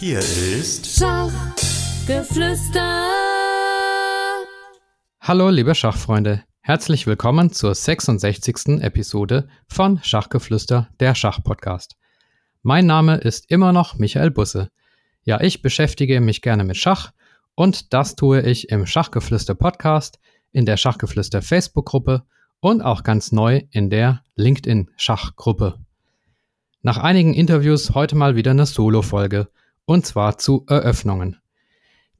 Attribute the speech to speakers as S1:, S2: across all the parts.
S1: Hier ist
S2: Schachgeflüster.
S3: Hallo, liebe Schachfreunde. Herzlich willkommen zur 66. Episode von Schachgeflüster, der Schachpodcast. Mein Name ist immer noch Michael Busse. Ja, ich beschäftige mich gerne mit Schach und das tue ich im Schachgeflüster Podcast, in der Schachgeflüster Facebook-Gruppe und auch ganz neu in der LinkedIn Schachgruppe. Nach einigen Interviews heute mal wieder eine Solo-Folge und zwar zu Eröffnungen.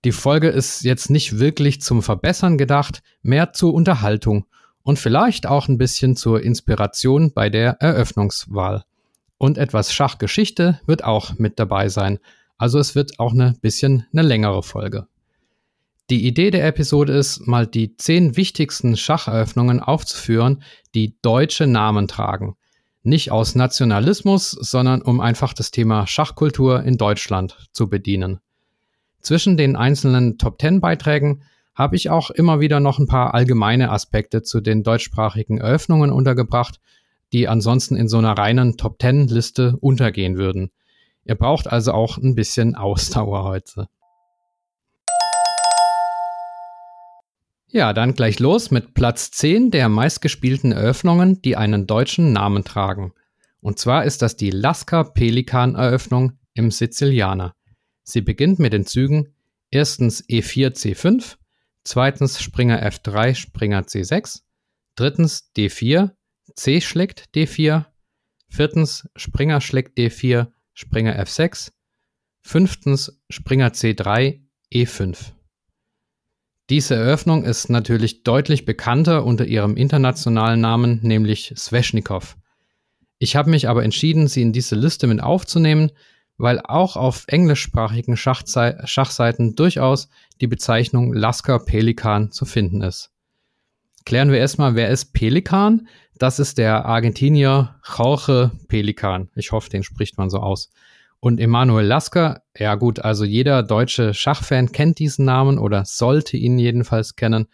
S3: Die Folge ist jetzt nicht wirklich zum Verbessern gedacht, mehr zur Unterhaltung und vielleicht auch ein bisschen zur Inspiration bei der Eröffnungswahl. Und etwas Schachgeschichte wird auch mit dabei sein, also es wird auch ein bisschen eine längere Folge. Die Idee der Episode ist, mal die zehn wichtigsten Schacheröffnungen aufzuführen, die deutsche Namen tragen. Nicht aus Nationalismus, sondern um einfach das Thema Schachkultur in Deutschland zu bedienen. Zwischen den einzelnen Top 10 Beiträgen habe ich auch immer wieder noch ein paar allgemeine Aspekte zu den deutschsprachigen Eröffnungen untergebracht, die ansonsten in so einer reinen Top 10 Liste untergehen würden. Ihr braucht also auch ein bisschen Ausdauer heute. Ja, dann gleich los mit Platz 10 der meistgespielten Eröffnungen, die einen deutschen Namen tragen. Und zwar ist das die Lasker Pelikan Eröffnung im Sizilianer. Sie beginnt mit den Zügen erstens E4 C5, zweitens Springer F3 Springer C6, drittens D4, C schlägt D4, viertens Springer schlägt D4 Springer F6, fünftens Springer C3 E5. Diese Eröffnung ist natürlich deutlich bekannter unter ihrem internationalen Namen, nämlich Sveshnikov. Ich habe mich aber entschieden, sie in diese Liste mit aufzunehmen, weil auch auf englischsprachigen Schachseiten durchaus die Bezeichnung Lasker Pelikan zu finden ist. Klären wir erstmal, wer ist Pelikan? Das ist der Argentinier Jorge Pelikan. Ich hoffe, den spricht man so aus. Und Emanuel Lasker, ja gut, also jeder deutsche Schachfan kennt diesen Namen oder sollte ihn jedenfalls kennen.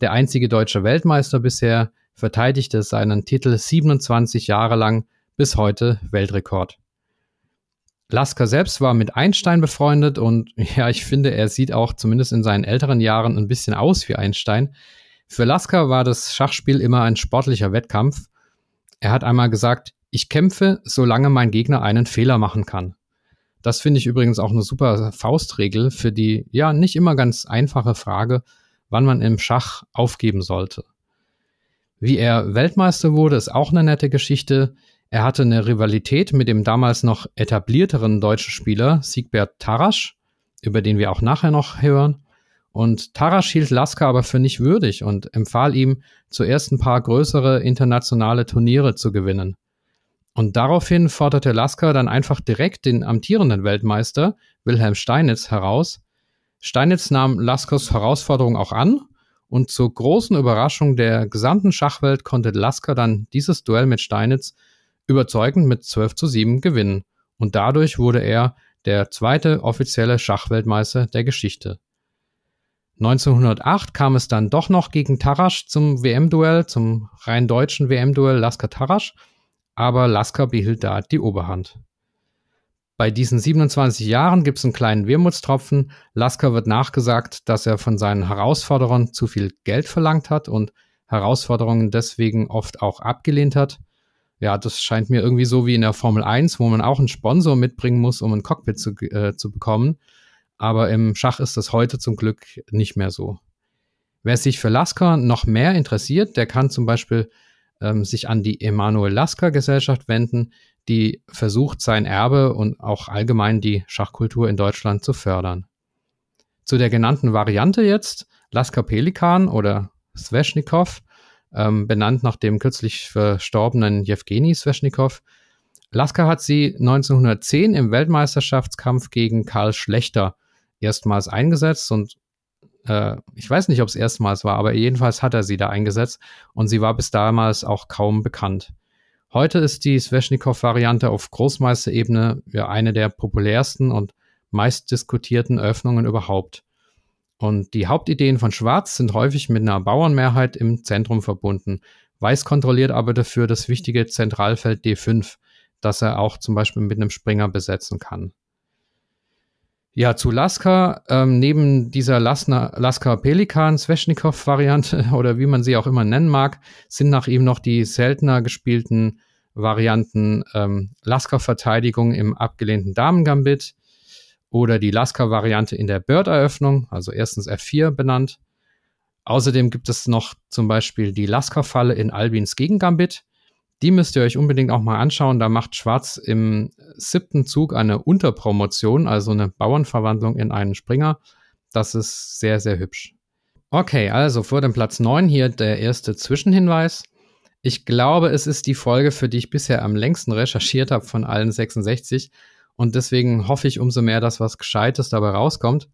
S3: Der einzige deutsche Weltmeister bisher verteidigte seinen Titel 27 Jahre lang, bis heute Weltrekord. Lasker selbst war mit Einstein befreundet und ja, ich finde, er sieht auch zumindest in seinen älteren Jahren ein bisschen aus wie Einstein. Für Lasker war das Schachspiel immer ein sportlicher Wettkampf. Er hat einmal gesagt, ich kämpfe, solange mein Gegner einen Fehler machen kann. Das finde ich übrigens auch eine super Faustregel für die ja nicht immer ganz einfache Frage, wann man im Schach aufgeben sollte. Wie er Weltmeister wurde, ist auch eine nette Geschichte. Er hatte eine Rivalität mit dem damals noch etablierteren deutschen Spieler Siegbert Tarasch, über den wir auch nachher noch hören. Und Tarasch hielt Lasker aber für nicht würdig und empfahl ihm, zuerst ein paar größere internationale Turniere zu gewinnen. Und daraufhin forderte Lasker dann einfach direkt den amtierenden Weltmeister Wilhelm Steinitz heraus. Steinitz nahm Laskers Herausforderung auch an und zur großen Überraschung der gesamten Schachwelt konnte Lasker dann dieses Duell mit Steinitz überzeugend mit 12 zu 7 gewinnen. Und dadurch wurde er der zweite offizielle Schachweltmeister der Geschichte. 1908 kam es dann doch noch gegen Tarasch zum WM-Duell, zum rein deutschen WM-Duell Lasker-Tarasch aber Lasker behielt da die Oberhand. Bei diesen 27 Jahren gibt es einen kleinen Wermutstropfen. Lasker wird nachgesagt, dass er von seinen Herausforderern zu viel Geld verlangt hat und Herausforderungen deswegen oft auch abgelehnt hat. Ja, das scheint mir irgendwie so wie in der Formel 1, wo man auch einen Sponsor mitbringen muss, um ein Cockpit zu, äh, zu bekommen. Aber im Schach ist das heute zum Glück nicht mehr so. Wer sich für Lasker noch mehr interessiert, der kann zum Beispiel ähm, sich an die Emanuel Lasker Gesellschaft wenden, die versucht, sein Erbe und auch allgemein die Schachkultur in Deutschland zu fördern. Zu der genannten Variante jetzt, Lasker Pelikan oder Sveshnikov, ähm, benannt nach dem kürzlich verstorbenen Jewgeni Sveshnikov. Lasker hat sie 1910 im Weltmeisterschaftskampf gegen Karl Schlechter erstmals eingesetzt und äh, ich weiß nicht, ob es erstmals war, aber jedenfalls hat er sie da eingesetzt und sie war bis damals auch kaum bekannt. Heute ist die Sveshnikov-Variante auf Großmeisterebene ja eine der populärsten und meistdiskutierten Öffnungen überhaupt. Und die Hauptideen von Schwarz sind häufig mit einer Bauernmehrheit im Zentrum verbunden. Weiß kontrolliert aber dafür das wichtige Zentralfeld D5, das er auch zum Beispiel mit einem Springer besetzen kann. Ja, zu Laska, ähm, neben dieser Lasna, Laska Pelikan Sveshnikov Variante oder wie man sie auch immer nennen mag, sind nach ihm noch die seltener gespielten Varianten ähm, Laska Verteidigung im abgelehnten Damen-Gambit oder die Laska Variante in der Bird-Eröffnung, also erstens F4 benannt. Außerdem gibt es noch zum Beispiel die Laska Falle in Albins Gegengambit die müsst ihr euch unbedingt auch mal anschauen. Da macht Schwarz im siebten Zug eine Unterpromotion, also eine Bauernverwandlung in einen Springer. Das ist sehr, sehr hübsch. Okay, also vor dem Platz 9 hier der erste Zwischenhinweis. Ich glaube, es ist die Folge, für die ich bisher am längsten recherchiert habe von allen 66. Und deswegen hoffe ich umso mehr, dass was Gescheites dabei rauskommt.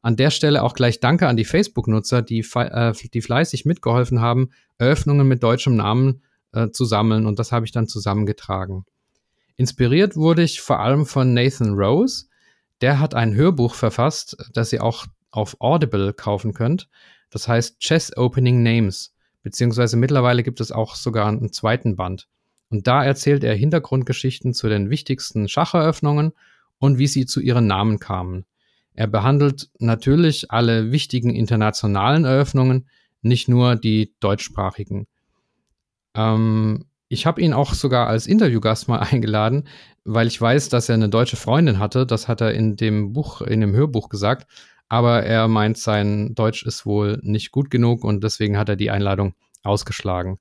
S3: An der Stelle auch gleich Danke an die Facebook-Nutzer, die, äh, die fleißig mitgeholfen haben, Eröffnungen mit deutschem Namen äh, zu sammeln und das habe ich dann zusammengetragen. Inspiriert wurde ich vor allem von Nathan Rose. Der hat ein Hörbuch verfasst, das ihr auch auf Audible kaufen könnt. Das heißt Chess Opening Names, beziehungsweise mittlerweile gibt es auch sogar einen zweiten Band. Und da erzählt er Hintergrundgeschichten zu den wichtigsten Schacheröffnungen und wie sie zu ihren Namen kamen. Er behandelt natürlich alle wichtigen internationalen Eröffnungen, nicht nur die deutschsprachigen. Ähm, ich habe ihn auch sogar als Interviewgast mal eingeladen, weil ich weiß, dass er eine deutsche Freundin hatte. Das hat er in dem Buch, in dem Hörbuch gesagt. Aber er meint, sein Deutsch ist wohl nicht gut genug und deswegen hat er die Einladung ausgeschlagen.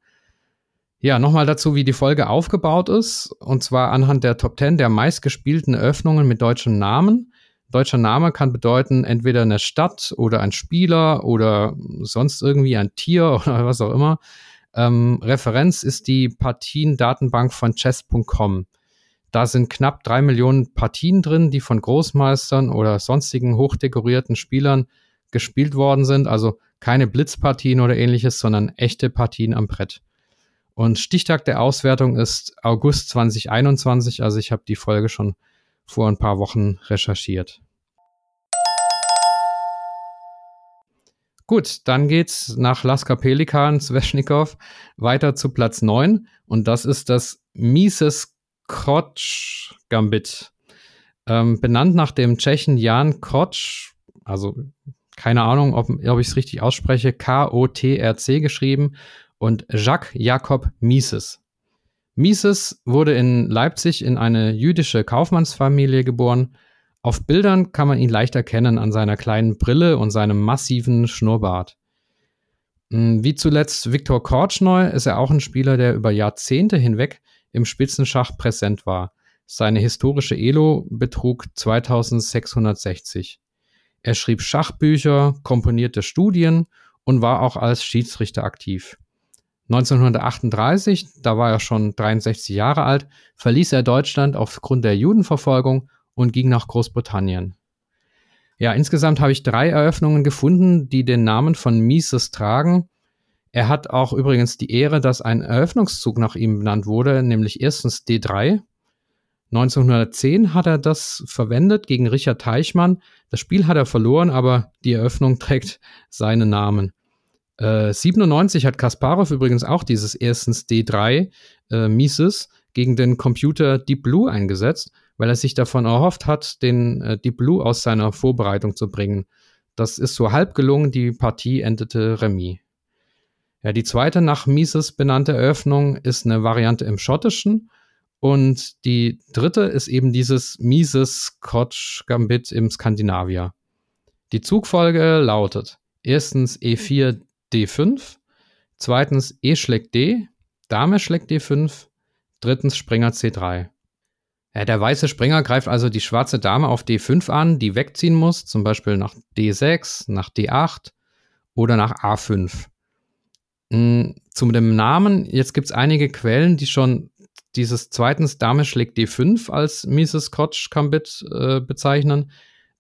S3: Ja, nochmal dazu, wie die Folge aufgebaut ist. Und zwar anhand der Top 10 der meistgespielten Eröffnungen mit deutschem Namen. Deutscher Name kann bedeuten entweder eine Stadt oder ein Spieler oder sonst irgendwie ein Tier oder was auch immer. Ähm, Referenz ist die Partiendatenbank von chess.com. Da sind knapp drei Millionen Partien drin, die von Großmeistern oder sonstigen hochdekorierten Spielern gespielt worden sind. Also keine Blitzpartien oder ähnliches, sondern echte Partien am Brett. Und Stichtag der Auswertung ist August 2021. Also ich habe die Folge schon vor ein paar Wochen recherchiert. Gut, dann geht's nach Laska Pelikan, Sveshnikov, weiter zu Platz 9 und das ist das Mises Krotsch Gambit. Ähm, benannt nach dem Tschechen Jan Krotsch, also keine Ahnung, ob, ob ich es richtig ausspreche, K-O-T-R-C geschrieben und Jacques Jakob Mises. Mises wurde in Leipzig in eine jüdische Kaufmannsfamilie geboren auf Bildern kann man ihn leicht erkennen an seiner kleinen Brille und seinem massiven Schnurrbart. Hm, wie zuletzt Viktor Korchnoi ist er auch ein Spieler, der über Jahrzehnte hinweg im Spitzenschach präsent war. Seine historische Elo betrug 2660. Er schrieb Schachbücher, komponierte Studien und war auch als Schiedsrichter aktiv. 1938, da war er schon 63 Jahre alt, verließ er Deutschland aufgrund der Judenverfolgung und ging nach Großbritannien. Ja, insgesamt habe ich drei Eröffnungen gefunden, die den Namen von Mises tragen. Er hat auch übrigens die Ehre, dass ein Eröffnungszug nach ihm benannt wurde, nämlich erstens D3. 1910 hat er das verwendet gegen Richard Teichmann. Das Spiel hat er verloren, aber die Eröffnung trägt seinen Namen. Äh, 97 hat Kasparov übrigens auch dieses erstens D3 äh, Mises gegen den Computer Deep Blue eingesetzt weil er sich davon erhofft hat, den äh, Deep Blue aus seiner Vorbereitung zu bringen. Das ist so halb gelungen, die Partie endete Remis. Ja, die zweite nach Mises benannte Eröffnung ist eine Variante im Schottischen und die dritte ist eben dieses Mises Scotch Gambit im Skandinavier. Die Zugfolge lautet erstens E4 D5, zweitens E schlägt D, Dame schlägt D5, drittens Springer C3. Ja, der weiße Springer greift also die schwarze Dame auf D5 an, die wegziehen muss, zum Beispiel nach D6, nach D8 oder nach A5. Hm, zu dem Namen, jetzt gibt es einige Quellen, die schon dieses zweitens Dame schlägt D5 als Mrs. Scotch Gambit äh, bezeichnen.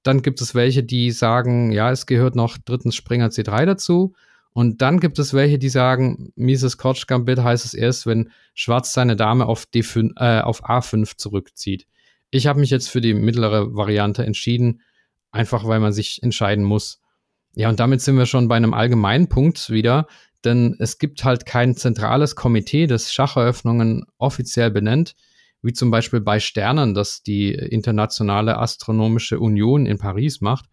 S3: Dann gibt es welche, die sagen, ja, es gehört noch drittens Springer C3 dazu. Und dann gibt es welche, die sagen, Mises Couch Gambit heißt es erst, wenn Schwarz seine Dame auf, D5, äh, auf A5 zurückzieht. Ich habe mich jetzt für die mittlere Variante entschieden, einfach weil man sich entscheiden muss. Ja, und damit sind wir schon bei einem allgemeinen Punkt wieder, denn es gibt halt kein zentrales Komitee, das Schacheröffnungen offiziell benennt. wie zum Beispiel bei Sternen, das die Internationale Astronomische Union in Paris macht,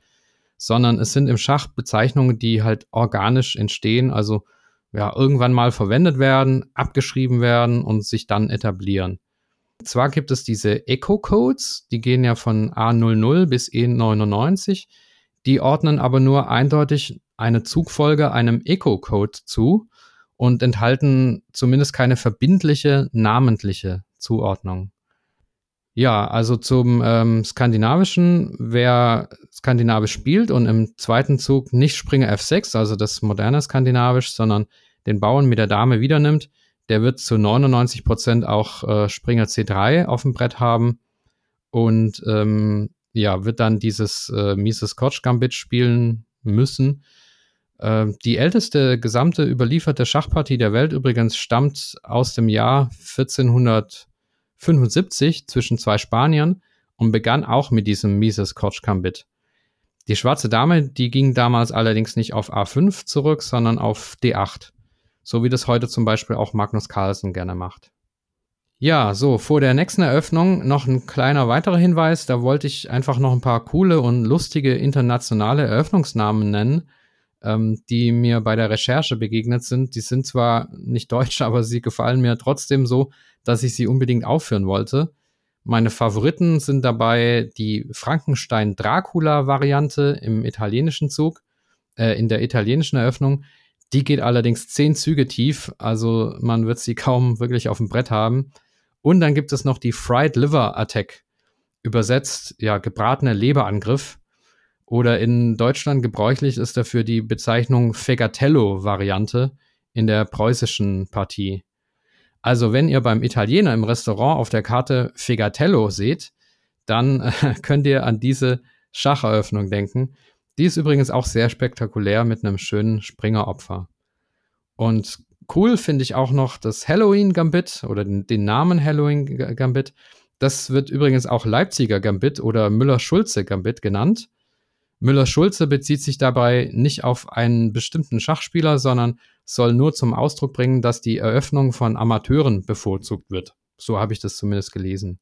S3: sondern es sind im Schach Bezeichnungen, die halt organisch entstehen, also ja, irgendwann mal verwendet werden, abgeschrieben werden und sich dann etablieren. Zwar gibt es diese Echo-Codes, die gehen ja von A00 bis E99, die ordnen aber nur eindeutig eine Zugfolge einem Echo-Code zu und enthalten zumindest keine verbindliche namentliche Zuordnung. Ja, also zum ähm, Skandinavischen, wer Skandinavisch spielt und im zweiten Zug nicht Springer F6, also das moderne Skandinavisch, sondern den Bauern mit der Dame wieder nimmt, der wird zu 99 Prozent auch äh, Springer C3 auf dem Brett haben und ähm, ja, wird dann dieses äh, Mises Koch Gambit spielen müssen. Äh, die älteste gesamte überlieferte Schachpartie der Welt übrigens stammt aus dem Jahr 1475 zwischen zwei Spaniern und begann auch mit diesem Mises Koch Gambit. Die schwarze Dame, die ging damals allerdings nicht auf A5 zurück, sondern auf D8. So wie das heute zum Beispiel auch Magnus Carlsen gerne macht. Ja, so, vor der nächsten Eröffnung noch ein kleiner weiterer Hinweis. Da wollte ich einfach noch ein paar coole und lustige internationale Eröffnungsnamen nennen, ähm, die mir bei der Recherche begegnet sind. Die sind zwar nicht deutsch, aber sie gefallen mir trotzdem so, dass ich sie unbedingt aufführen wollte. Meine Favoriten sind dabei die Frankenstein-Dracula-Variante im italienischen Zug, äh, in der italienischen Eröffnung. Die geht allerdings zehn Züge tief, also man wird sie kaum wirklich auf dem Brett haben. Und dann gibt es noch die Fried Liver Attack. Übersetzt, ja, gebratene Leberangriff. Oder in Deutschland gebräuchlich ist dafür die Bezeichnung Fegatello-Variante in der preußischen Partie. Also, wenn ihr beim Italiener im Restaurant auf der Karte Fegatello seht, dann äh, könnt ihr an diese Schacheröffnung denken. Die ist übrigens auch sehr spektakulär mit einem schönen Springeropfer. Und Cool finde ich auch noch das Halloween Gambit oder den, den Namen Halloween Gambit. Das wird übrigens auch Leipziger Gambit oder Müller-Schulze Gambit genannt. Müller-Schulze bezieht sich dabei nicht auf einen bestimmten Schachspieler, sondern soll nur zum Ausdruck bringen, dass die Eröffnung von Amateuren bevorzugt wird. So habe ich das zumindest gelesen.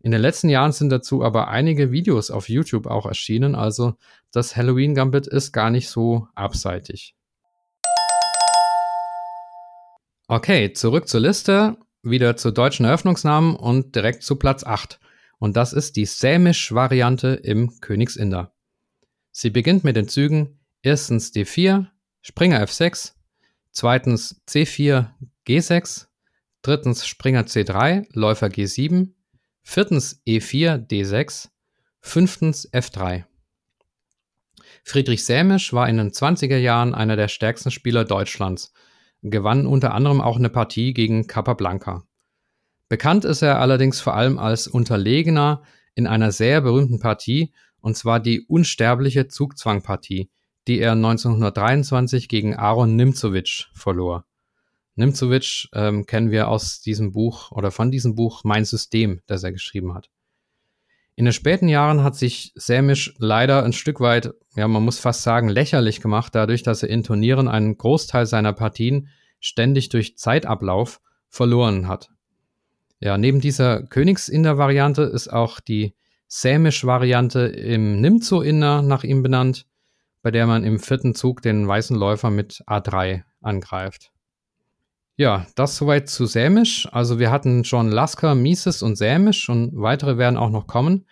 S3: In den letzten Jahren sind dazu aber einige Videos auf YouTube auch erschienen, also das Halloween Gambit ist gar nicht so abseitig. Okay, zurück zur Liste, wieder zu deutschen Eröffnungsnamen und direkt zu Platz 8. Und das ist die Sämisch-Variante im Königsinder. Sie beginnt mit den Zügen erstens D4, Springer F6, zweitens C4, G6, drittens Springer C3, Läufer G7, viertens E4, D6, fünftens F3. Friedrich Sämisch war in den 20er Jahren einer der stärksten Spieler Deutschlands – gewann unter anderem auch eine Partie gegen Capablanca. Bekannt ist er allerdings vor allem als Unterlegener in einer sehr berühmten Partie, und zwar die unsterbliche Zugzwangpartie, die er 1923 gegen Aaron Nimzowitsch verlor. Nimzowitsch ähm, kennen wir aus diesem Buch oder von diesem Buch Mein System, das er geschrieben hat. In den späten Jahren hat sich Sämisch leider ein Stück weit, ja, man muss fast sagen, lächerlich gemacht, dadurch, dass er in Turnieren einen Großteil seiner Partien ständig durch Zeitablauf verloren hat. Ja, neben dieser Königsinder-Variante ist auch die Sämisch-Variante im Nimzo-Inder nach ihm benannt, bei der man im vierten Zug den weißen Läufer mit A3 angreift. Ja, das soweit zu Sämisch. Also wir hatten schon Lasker, Mises und Sämisch und weitere werden auch noch kommen.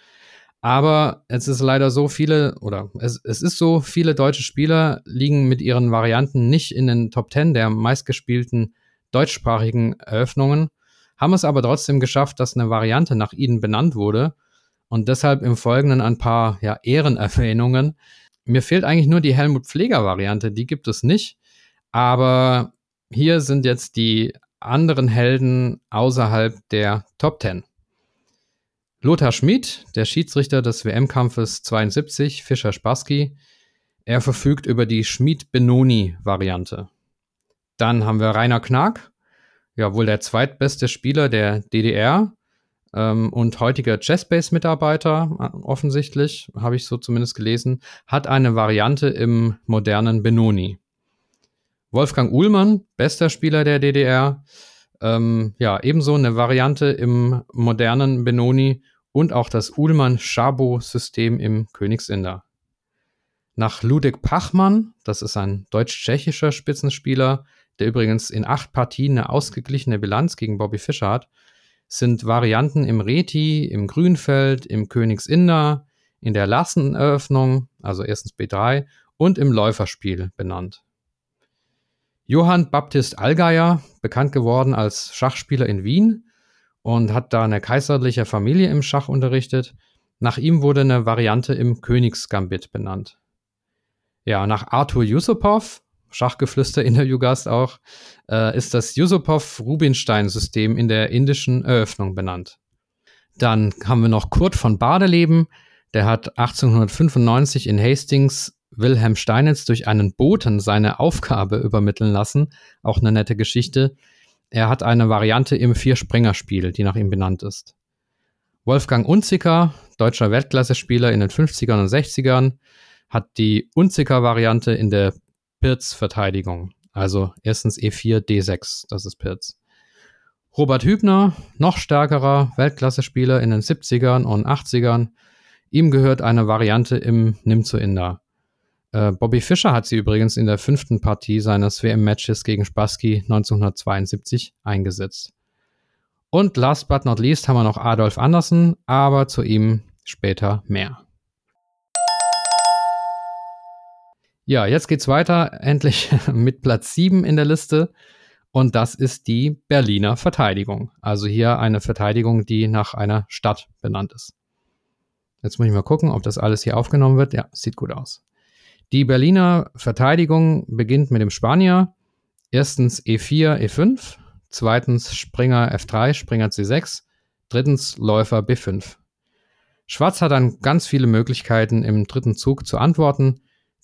S3: Aber es ist leider so viele, oder es, es ist so, viele deutsche Spieler liegen mit ihren Varianten nicht in den Top 10 der meistgespielten deutschsprachigen Eröffnungen, haben es aber trotzdem geschafft, dass eine Variante nach ihnen benannt wurde. Und deshalb im Folgenden ein paar ja, Ehrenerwähnungen. Mir fehlt eigentlich nur die Helmut Pfleger-Variante, die gibt es nicht. Aber hier sind jetzt die anderen Helden außerhalb der Top 10. Lothar Schmid, der Schiedsrichter des WM-Kampfes 72, Fischer Spassky, er verfügt über die Schmid-Benoni-Variante. Dann haben wir Rainer Knack, ja wohl der zweitbeste Spieler der DDR ähm, und heutiger Chessbase-Mitarbeiter, äh, offensichtlich, habe ich so zumindest gelesen, hat eine Variante im modernen Benoni. Wolfgang Uhlmann, bester Spieler der DDR, Ähm, ja, ebenso eine Variante im modernen Benoni und auch das Uhlmann-Szabo-System im Königsinder. Nach Ludek Pachmann, das ist ein deutsch-tschechischer Spitzenspieler, der übrigens in acht Partien eine ausgeglichene Bilanz gegen Bobby Fischer hat, sind Varianten im Reti, im Grünfeld, im Königsinder, in der Lasseneröffnung, also erstens B3, und im Läuferspiel benannt. Johann Baptist Allgeier, bekannt geworden als Schachspieler in Wien und hat da eine kaiserliche Familie im Schach unterrichtet. Nach ihm wurde eine Variante im Königsgambit benannt. Ja, nach Arthur Yusupov, Schachgeflüster-Interviewgast auch, äh, ist das Yusupov-Rubinstein-System in der indischen Eröffnung benannt. Dann haben wir noch Kurt von Badeleben, der hat 1895 in Hastings Wilhelm Steinitz durch einen Boten seine Aufgabe übermitteln lassen. Auch eine nette Geschichte. Er hat eine Variante im Vier-Springer-Spiel, die nach ihm benannt ist. Wolfgang Unziker, deutscher Weltklasse-Spieler in den 50ern und 60ern, hat die Unziker-Variante in der Pirz-Verteidigung. Also erstens E4, D6, das ist Pirz. Robert Hübner, noch stärkerer Weltklasse-Spieler in den 70ern und 80ern. Ihm gehört eine Variante im Nimm zu Inder. Äh, Bobby Fischer hat sie übrigens in der fünften Partie seines WM-Matches gegen Spassky 1972 eingesetzt. Und last but not least haben wir noch Adolf Andersen, aber zu ihm später mehr. Ja, jetzt geht's weiter, endlich mit Platz 7 in der Liste. Und das ist die Berliner Verteidigung. Also hier eine Verteidigung, die nach einer Stadt benannt ist. Jetzt muss ich mal gucken, ob das alles hier aufgenommen wird. Ja, sieht gut aus. Die Berliner Verteidigung beginnt mit dem Spanier. Erstens E4, E5. Zweitens Springer F3, Springer C6. Drittens Läufer B5. Schwarz hat dann ganz viele Möglichkeiten im dritten Zug zu antworten.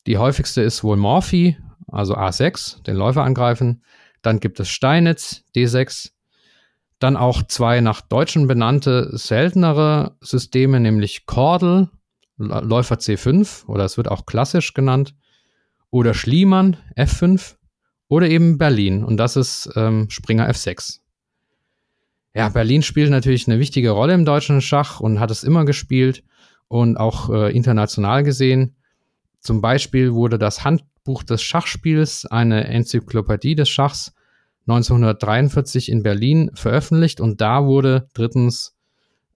S3: Die häufigste ist wohl Morphy, also A6, den Läufer angreifen. Dann gibt es Steinitz, D6. Dann auch zwei nach Deutschen benannte seltenere Systeme, nämlich Kordel, Läufer C5 oder es wird auch klassisch genannt. Oder Schliemann F5 oder eben Berlin und das ist ähm, Springer F6. Ja, Berlin spielt natürlich eine wichtige Rolle im deutschen Schach und hat es immer gespielt und auch äh, international gesehen. Zum Beispiel wurde das Handbuch des Schachspiels, eine Enzyklopädie des Schachs, 1943 in Berlin veröffentlicht und da wurde drittens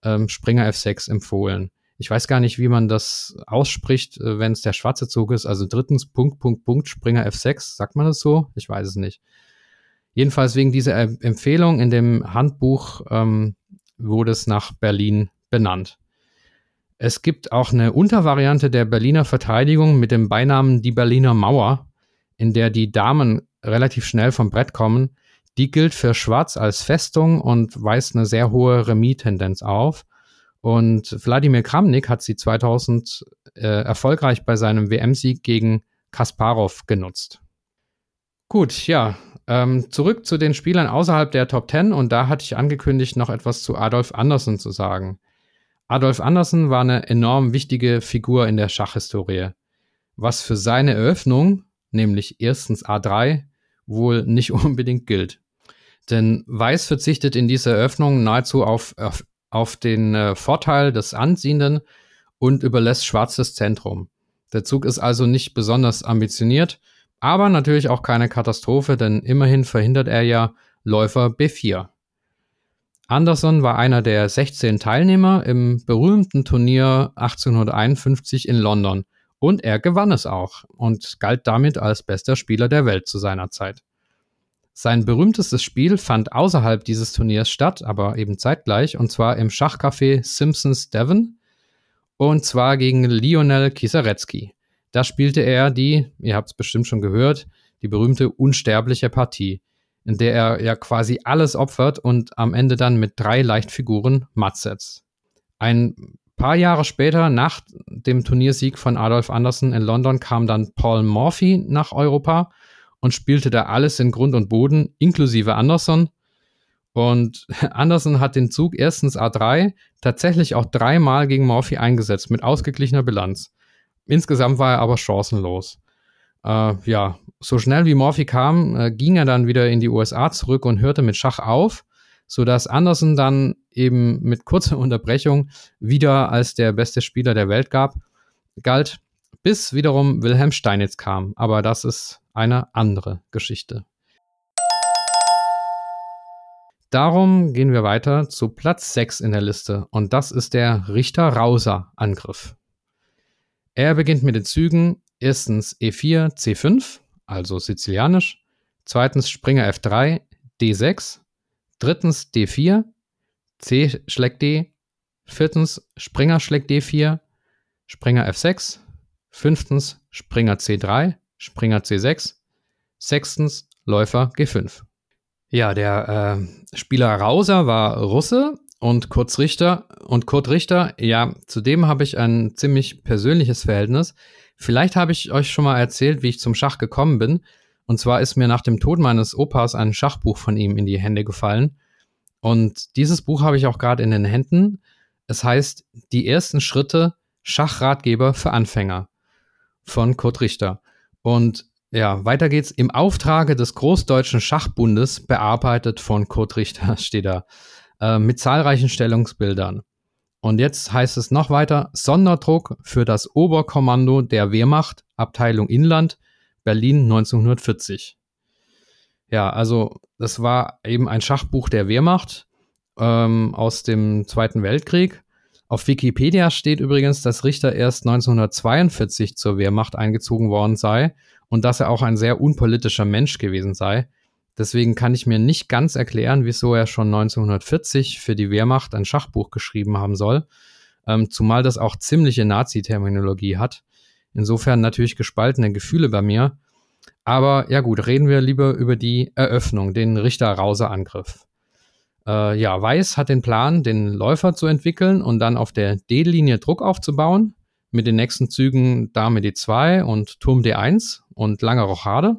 S3: ähm, Springer F6 empfohlen. Ich weiß gar nicht, wie man das ausspricht, äh, wenn es der schwarze Zug ist. Also drittens Punkt, Punkt, Punkt, Springer F6. Sagt man das so? Ich weiß es nicht. Jedenfalls wegen dieser Empfehlung in dem Handbuch ähm, wurde es nach Berlin benannt. Es gibt auch eine Untervariante der Berliner Verteidigung mit dem Beinamen die Berliner Mauer, in der die Damen relativ schnell vom Brett kommen. Die gilt für Schwarz als Festung und weist eine sehr hohe Remis-Tendenz auf. Und Wladimir Kramnik hat sie 2000 äh, erfolgreich bei seinem WM-Sieg gegen Kasparov genutzt. Gut, ja, ähm, zurück zu den Spielern außerhalb der Top 10 und da hatte ich angekündigt, noch etwas zu Adolf Andersen zu sagen. Adolf Andersen war eine enorm wichtige Figur in der Schachhistorie, was für seine Eröffnung, nämlich erstens A3, wohl nicht unbedingt gilt. Denn Weiß verzichtet in dieser Eröffnung nahezu auf, auf, auf den äh, Vorteil des Anziehenden und überlässt Schwarz das Zentrum. Der Zug ist also nicht besonders ambitioniert, aber natürlich auch keine Katastrophe, denn immerhin verhindert er ja Läufer B4. Anderson war einer der 16 Teilnehmer im berühmten Turnier 1851 in London und er gewann es auch und galt damit als bester Spieler der Welt zu seiner Zeit. Sein berühmtestes Spiel fand außerhalb dieses Turniers statt, aber eben zeitgleich, und zwar im Schachcafé Simpsons Devon, und zwar gegen Lionel Kisarecki. Da spielte er die, ihr habt es bestimmt schon gehört, die berühmte unsterbliche Partie in der er ja quasi alles opfert und am Ende dann mit drei Leichtfiguren matt setzt. Ein paar Jahre später, nach dem Turniersieg von Adolf Andersen in London, kam dann Paul Morphy nach Europa und spielte da alles in Grund und Boden, inklusive Anderson. Und Anderson hat den Zug erstens A3 tatsächlich auch dreimal gegen Morphy eingesetzt, mit ausgeglichener Bilanz. Insgesamt war er aber chancenlos. Äh, ja, so schnell wie Morphy kam, äh, ging er dann wieder in die USA zurück und hörte mit Schach auf, sodass Anderson dann eben mit kurzer Unterbrechung wieder als der beste Spieler der Welt gab, galt, bis wiederum Wilhelm Steinitz kam. Aber das ist eine andere Geschichte. Darum gehen wir weiter zu Platz 6 in der Liste und das ist der Richter-Rauser-Angriff. Er beginnt mit den Zügen erstens E4, C5, also sizilianisch, zweitens Springer F3, D6, drittens D4, C schlägt D, viertens Springer schlägt D4, Springer F6, fünftens Springer C3, Springer C6, sechstens Läufer G5. Ja, der äh, Spieler Rauser war Russe und Kurt Richter und Kurt Richter, ja, zudem habe ich ein ziemlich persönliches Verhältnis. Vielleicht habe ich euch schon mal erzählt, wie ich zum Schach gekommen bin. Und zwar ist mir nach dem Tod meines Opas ein Schachbuch von ihm in die Hände gefallen. Und dieses Buch habe ich auch gerade in den Händen. Es heißt Die ersten Schritte Schachratgeber für Anfänger von Kurt Richter. Und ja, weiter geht's. Im Auftrage des Großdeutschen Schachbundes, bearbeitet von Kurt Richter, steht da, äh, mit zahlreichen Stellungsbildern. Und jetzt heißt es noch weiter, Sonderdruck für das Oberkommando der Wehrmacht, Abteilung Inland, Berlin 1940. Ja, also das war eben ein Schachbuch der Wehrmacht ähm, aus dem Zweiten Weltkrieg. Auf Wikipedia steht übrigens, dass Richter erst 1942 zur Wehrmacht eingezogen worden sei und dass er auch ein sehr unpolitischer Mensch gewesen sei. Deswegen kann ich mir nicht ganz erklären, wieso er schon 1940 für die Wehrmacht ein Schachbuch geschrieben haben soll, ähm, zumal das auch ziemliche Nazi-Terminologie hat. Insofern natürlich gespaltene Gefühle bei mir. Aber ja gut, reden wir lieber über die Eröffnung, den Richter-Rause-Angriff. Äh, ja, Weiß hat den Plan, den Läufer zu entwickeln und dann auf der D-Linie Druck aufzubauen. Mit den nächsten Zügen Dame D2 und Turm D1 und lange Rochade.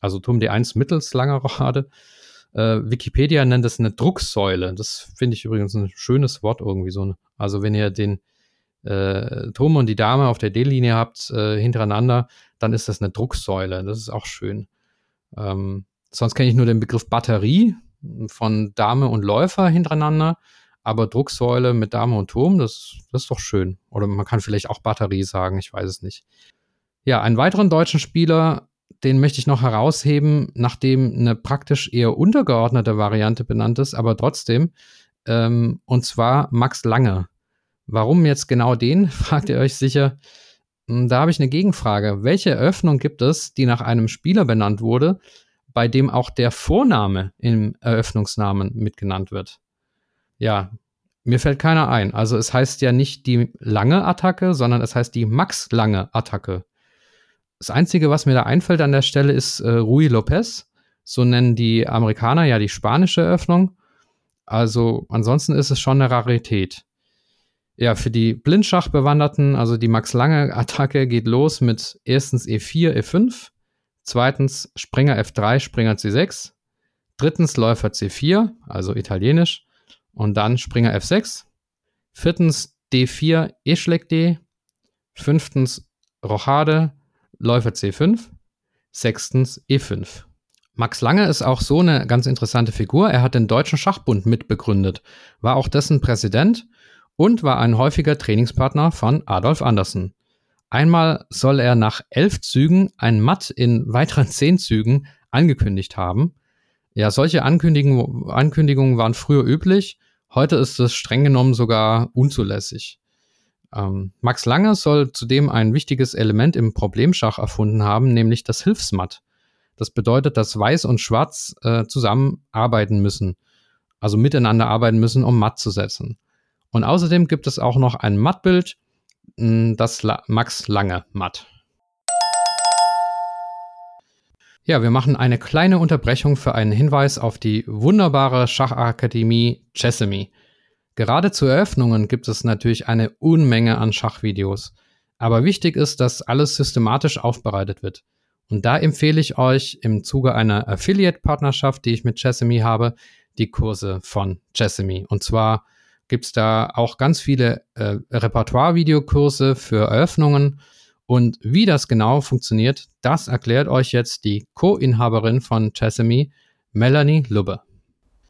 S3: Also Turm D1 mittels langer Rochade. Äh, Wikipedia nennt es eine Drucksäule. Das finde ich übrigens ein schönes Wort irgendwie so. Also wenn ihr den äh, Turm und die Dame auf der D-Linie habt äh, hintereinander, dann ist das eine Drucksäule. Das ist auch schön. Ähm, sonst kenne ich nur den Begriff Batterie von Dame und Läufer hintereinander. Aber Drucksäule mit Dame und Turm, das, das ist doch schön. Oder man kann vielleicht auch Batterie sagen, ich weiß es nicht. Ja, einen weiteren deutschen Spieler, den möchte ich noch herausheben, nachdem eine praktisch eher untergeordnete Variante benannt ist, aber trotzdem. Ähm, und zwar Max Lange. Warum jetzt genau den, fragt ihr euch sicher. Hm, da habe ich eine Gegenfrage. Welche Eröffnung gibt es, die nach einem Spieler benannt wurde, bei dem auch der Vorname im Eröffnungsnamen mitgenannt wird. Ja, mir fällt keiner ein. Also es heißt ja nicht die lange Attacke, sondern es heißt die Max lange Attacke. Das Einzige, was mir da einfällt an der Stelle, ist äh, Rui Lopez. So nennen die Amerikaner ja die spanische Eröffnung. Also ansonsten ist es schon eine Rarität. Ja, für die Blindschachbewanderten, also die Max Lange Attacke geht los mit erstens E4, E5, Zweitens Springer F3, Springer C6. Drittens Läufer C4, also italienisch. Und dann Springer F6. Viertens D4, E schlägt D. Fünftens Rochade, Läufer C5. Sechstens E5. Max Lange ist auch so eine ganz interessante Figur. Er hat den Deutschen Schachbund mitbegründet, war auch dessen Präsident und war ein häufiger Trainingspartner von Adolf Andersen. Einmal soll er nach elf Zügen ein Matt in weiteren zehn Zügen angekündigt haben. Ja, solche Ankündigungen, Ankündigungen waren früher üblich. Heute ist es streng genommen sogar unzulässig. Ähm, Max Lange soll zudem ein wichtiges Element im Problemschach erfunden haben, nämlich das Hilfsmatt. Das bedeutet, dass Weiß und Schwarz äh, zusammen arbeiten müssen, also miteinander arbeiten müssen, um Matt zu setzen. Und außerdem gibt es auch noch ein Mattbild, das La Max Lange Matt. Ja, wir machen eine kleine Unterbrechung für einen Hinweis auf die wunderbare Schachakademie Chessemy. Gerade zu Eröffnungen gibt es natürlich eine Unmenge an Schachvideos. Aber wichtig ist, dass alles systematisch aufbereitet wird. Und da empfehle ich euch im Zuge einer Affiliate-Partnerschaft, die ich mit Chessemy habe, die Kurse von Chessemy. Und zwar gibt es da auch ganz viele äh, Repertoire-Videokurse für Eröffnungen Und wie das genau funktioniert, das erklärt euch jetzt die Co-Inhaberin von Chessamy, Melanie Lubbe.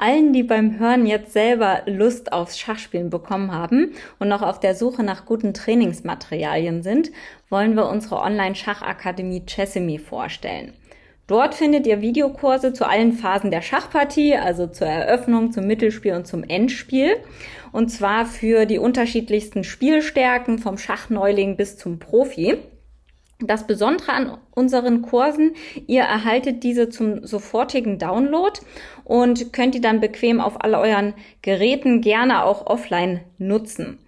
S1: Allen, die beim Hören jetzt selber Lust aufs Schachspielen bekommen haben und noch auf der Suche nach guten Trainingsmaterialien sind, wollen wir unsere Online-Schachakademie Chessemy vorstellen. Dort findet ihr Videokurse zu allen Phasen der Schachpartie, also zur Eröffnung, zum Mittelspiel und zum Endspiel. Und zwar für die unterschiedlichsten Spielstärken vom Schachneuling bis zum Profi. Das Besondere an unseren Kursen, ihr erhaltet diese zum sofortigen Download und könnt die dann bequem auf all euren Geräten gerne auch offline nutzen.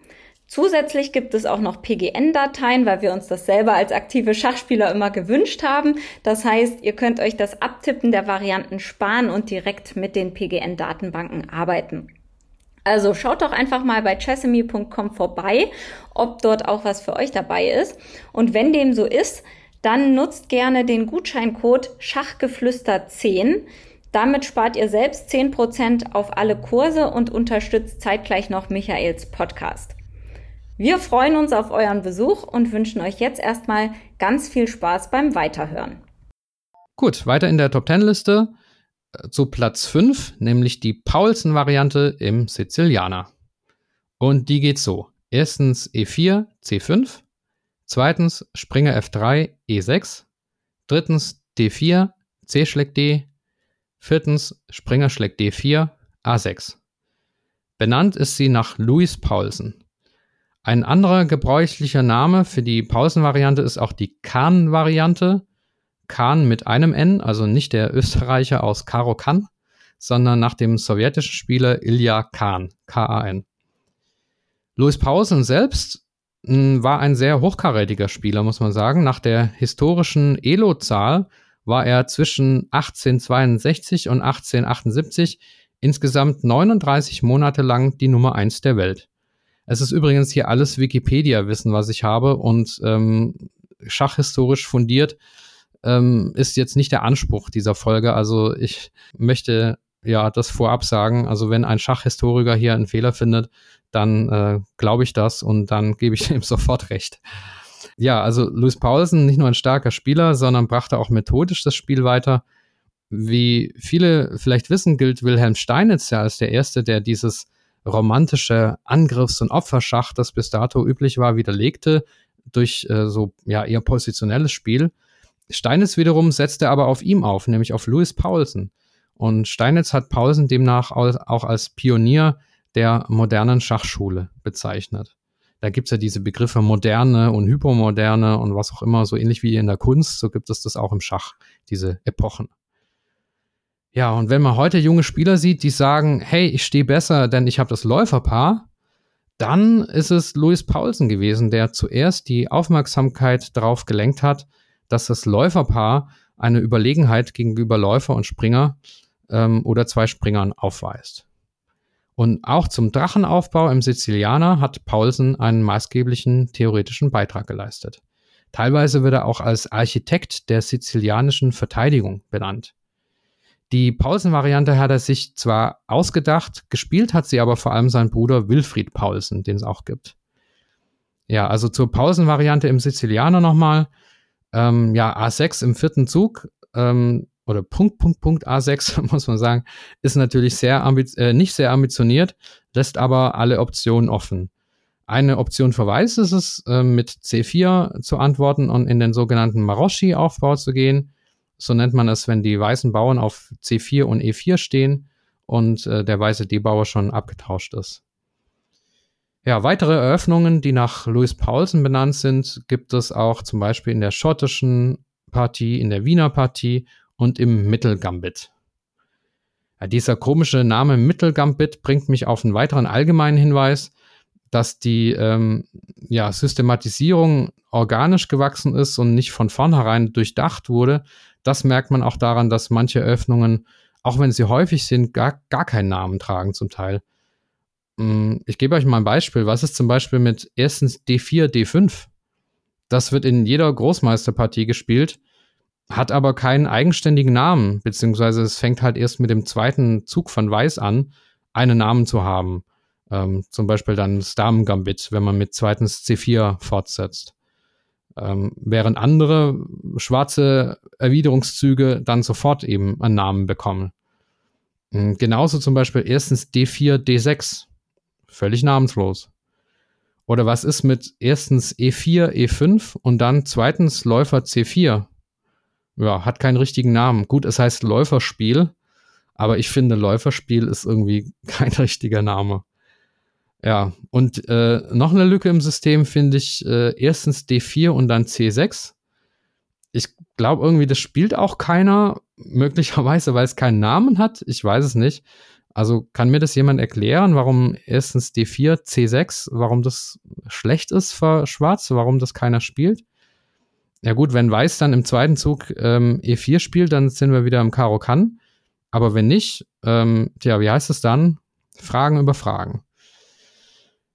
S1: Zusätzlich gibt es auch noch PGN-Dateien, weil wir uns das selber als aktive Schachspieler immer gewünscht haben. Das heißt, ihr könnt euch das Abtippen der Varianten sparen und direkt mit den PGN-Datenbanken arbeiten. Also schaut doch einfach mal bei chessemy.com vorbei, ob dort auch was für euch dabei ist. Und wenn dem so ist, dann nutzt gerne den Gutscheincode Schachgeflüster10. Damit spart ihr selbst 10% auf alle Kurse und unterstützt zeitgleich noch Michaels Podcast. Wir freuen uns auf euren Besuch und wünschen euch jetzt erstmal ganz viel Spaß beim Weiterhören.
S3: Gut, weiter in der Top 10 Liste äh, zu Platz 5, nämlich die Paulsen-Variante im Sizilianer. Und die geht so. Erstens E4, C5. Zweitens Springer F3, E6. Drittens D4, C schlägt D. Viertens Springer schlägt D4, A6. Benannt ist sie nach Louis Paulsen. Ein anderer gebräuchlicher Name für die Pausenvariante ist auch die Kahn-Variante. Kahn mit einem N, also nicht der Österreicher aus Karo Kan, sondern nach dem sowjetischen Spieler Ilya Kahn, K-A-N. Louis Pausen selbst hm, war ein sehr hochkarätiger Spieler, muss man sagen. Nach der historischen Elo-Zahl war er zwischen 1862 und 1878 insgesamt 39 Monate lang die Nummer 1 der Welt. Es ist übrigens hier alles Wikipedia-Wissen, was ich habe und ähm, schachhistorisch fundiert ähm, ist jetzt nicht der Anspruch dieser Folge. Also ich möchte ja das vorab sagen. Also wenn ein Schachhistoriker hier einen Fehler findet, dann äh, glaube ich das und dann gebe ich ihm sofort recht. Ja, also Louis Paulsen, nicht nur ein starker Spieler, sondern brachte auch methodisch das Spiel weiter. Wie viele vielleicht wissen, gilt Wilhelm Steinitz ja als der Erste, der dieses romantische Angriffs- und Opferschach, das bis dato üblich war, widerlegte durch äh, so ja eher positionelles Spiel. Steinitz wiederum setzte aber auf ihm auf, nämlich auf Louis Paulsen. Und Steinitz hat Paulsen demnach auch als Pionier der modernen Schachschule bezeichnet. Da gibt es ja diese Begriffe moderne und hypermoderne und was auch immer, so ähnlich wie in der Kunst, so gibt es das auch im Schach, diese Epochen. Ja, und wenn man heute junge Spieler sieht, die sagen, hey, ich stehe besser, denn ich habe das Läuferpaar, dann ist es Louis Paulsen gewesen, der zuerst die Aufmerksamkeit darauf gelenkt hat, dass das Läuferpaar eine Überlegenheit gegenüber Läufer und Springer ähm, oder zwei Springern aufweist. Und auch zum Drachenaufbau im Sizilianer hat Paulsen einen maßgeblichen theoretischen Beitrag geleistet. Teilweise wird er auch als Architekt der sizilianischen Verteidigung benannt. Die Paulsen-Variante hat er sich zwar ausgedacht, gespielt hat sie aber vor allem sein Bruder Wilfried Paulsen, den es auch gibt. Ja, also zur Pausen-Variante im Sizilianer nochmal. Ähm, ja, A6 im vierten Zug ähm, oder Punkt, Punkt, Punkt A6, muss man sagen, ist natürlich sehr äh, nicht sehr ambitioniert, lässt aber alle Optionen offen. Eine Option für Weiß ist es, äh, mit C4 zu antworten und in den sogenannten Maroschi-Aufbau zu gehen so nennt man es, wenn die weißen Bauern auf C4 und E4 stehen und äh, der weiße D-Bauer schon abgetauscht ist. Ja, weitere Eröffnungen, die nach Louis Paulsen benannt sind, gibt es auch zum Beispiel in der schottischen Partie, in der Wiener Partie und im Mittelgambit. Ja, dieser komische Name Mittelgambit bringt mich auf einen weiteren allgemeinen Hinweis, dass die ähm, ja, Systematisierung organisch gewachsen ist und nicht von vornherein durchdacht wurde, das merkt man auch daran, dass manche Öffnungen, auch wenn sie häufig sind, gar, gar keinen Namen tragen zum Teil. Mm, ich gebe euch mal ein Beispiel. Was ist zum Beispiel mit erstens D4, D5? Das wird in jeder Großmeisterpartie gespielt, hat aber keinen eigenständigen Namen, beziehungsweise es fängt halt erst mit dem zweiten Zug von Weiß an, einen Namen zu haben. Ähm, zum Beispiel dann das Damen-Gambit, wenn man mit zweitens C4 fortsetzt. Ähm, während andere schwarze Erwiderungszüge dann sofort eben einen Namen bekommen. Hm, genauso zum Beispiel erstens D4, D6. Völlig namenslos. Oder was ist mit erstens E4, E5 und dann zweitens Läufer C4? Ja, hat keinen richtigen Namen. Gut, es heißt Läuferspiel, aber ich finde, Läuferspiel ist irgendwie kein richtiger Name. Ja, und äh, noch eine Lücke im System finde ich äh, erstens D4 und dann C6. Ich glaube irgendwie, das spielt auch keiner, möglicherweise, weil es keinen Namen hat. Ich weiß es nicht. Also kann mir das jemand erklären, warum erstens D4, C6, warum das schlecht ist für Schwarz, warum das keiner spielt? Ja gut, wenn Weiß dann im zweiten Zug ähm, E4 spielt, dann sind wir wieder im Karo kann. Aber wenn nicht, ähm, tja, wie heißt es dann? Fragen über Fragen.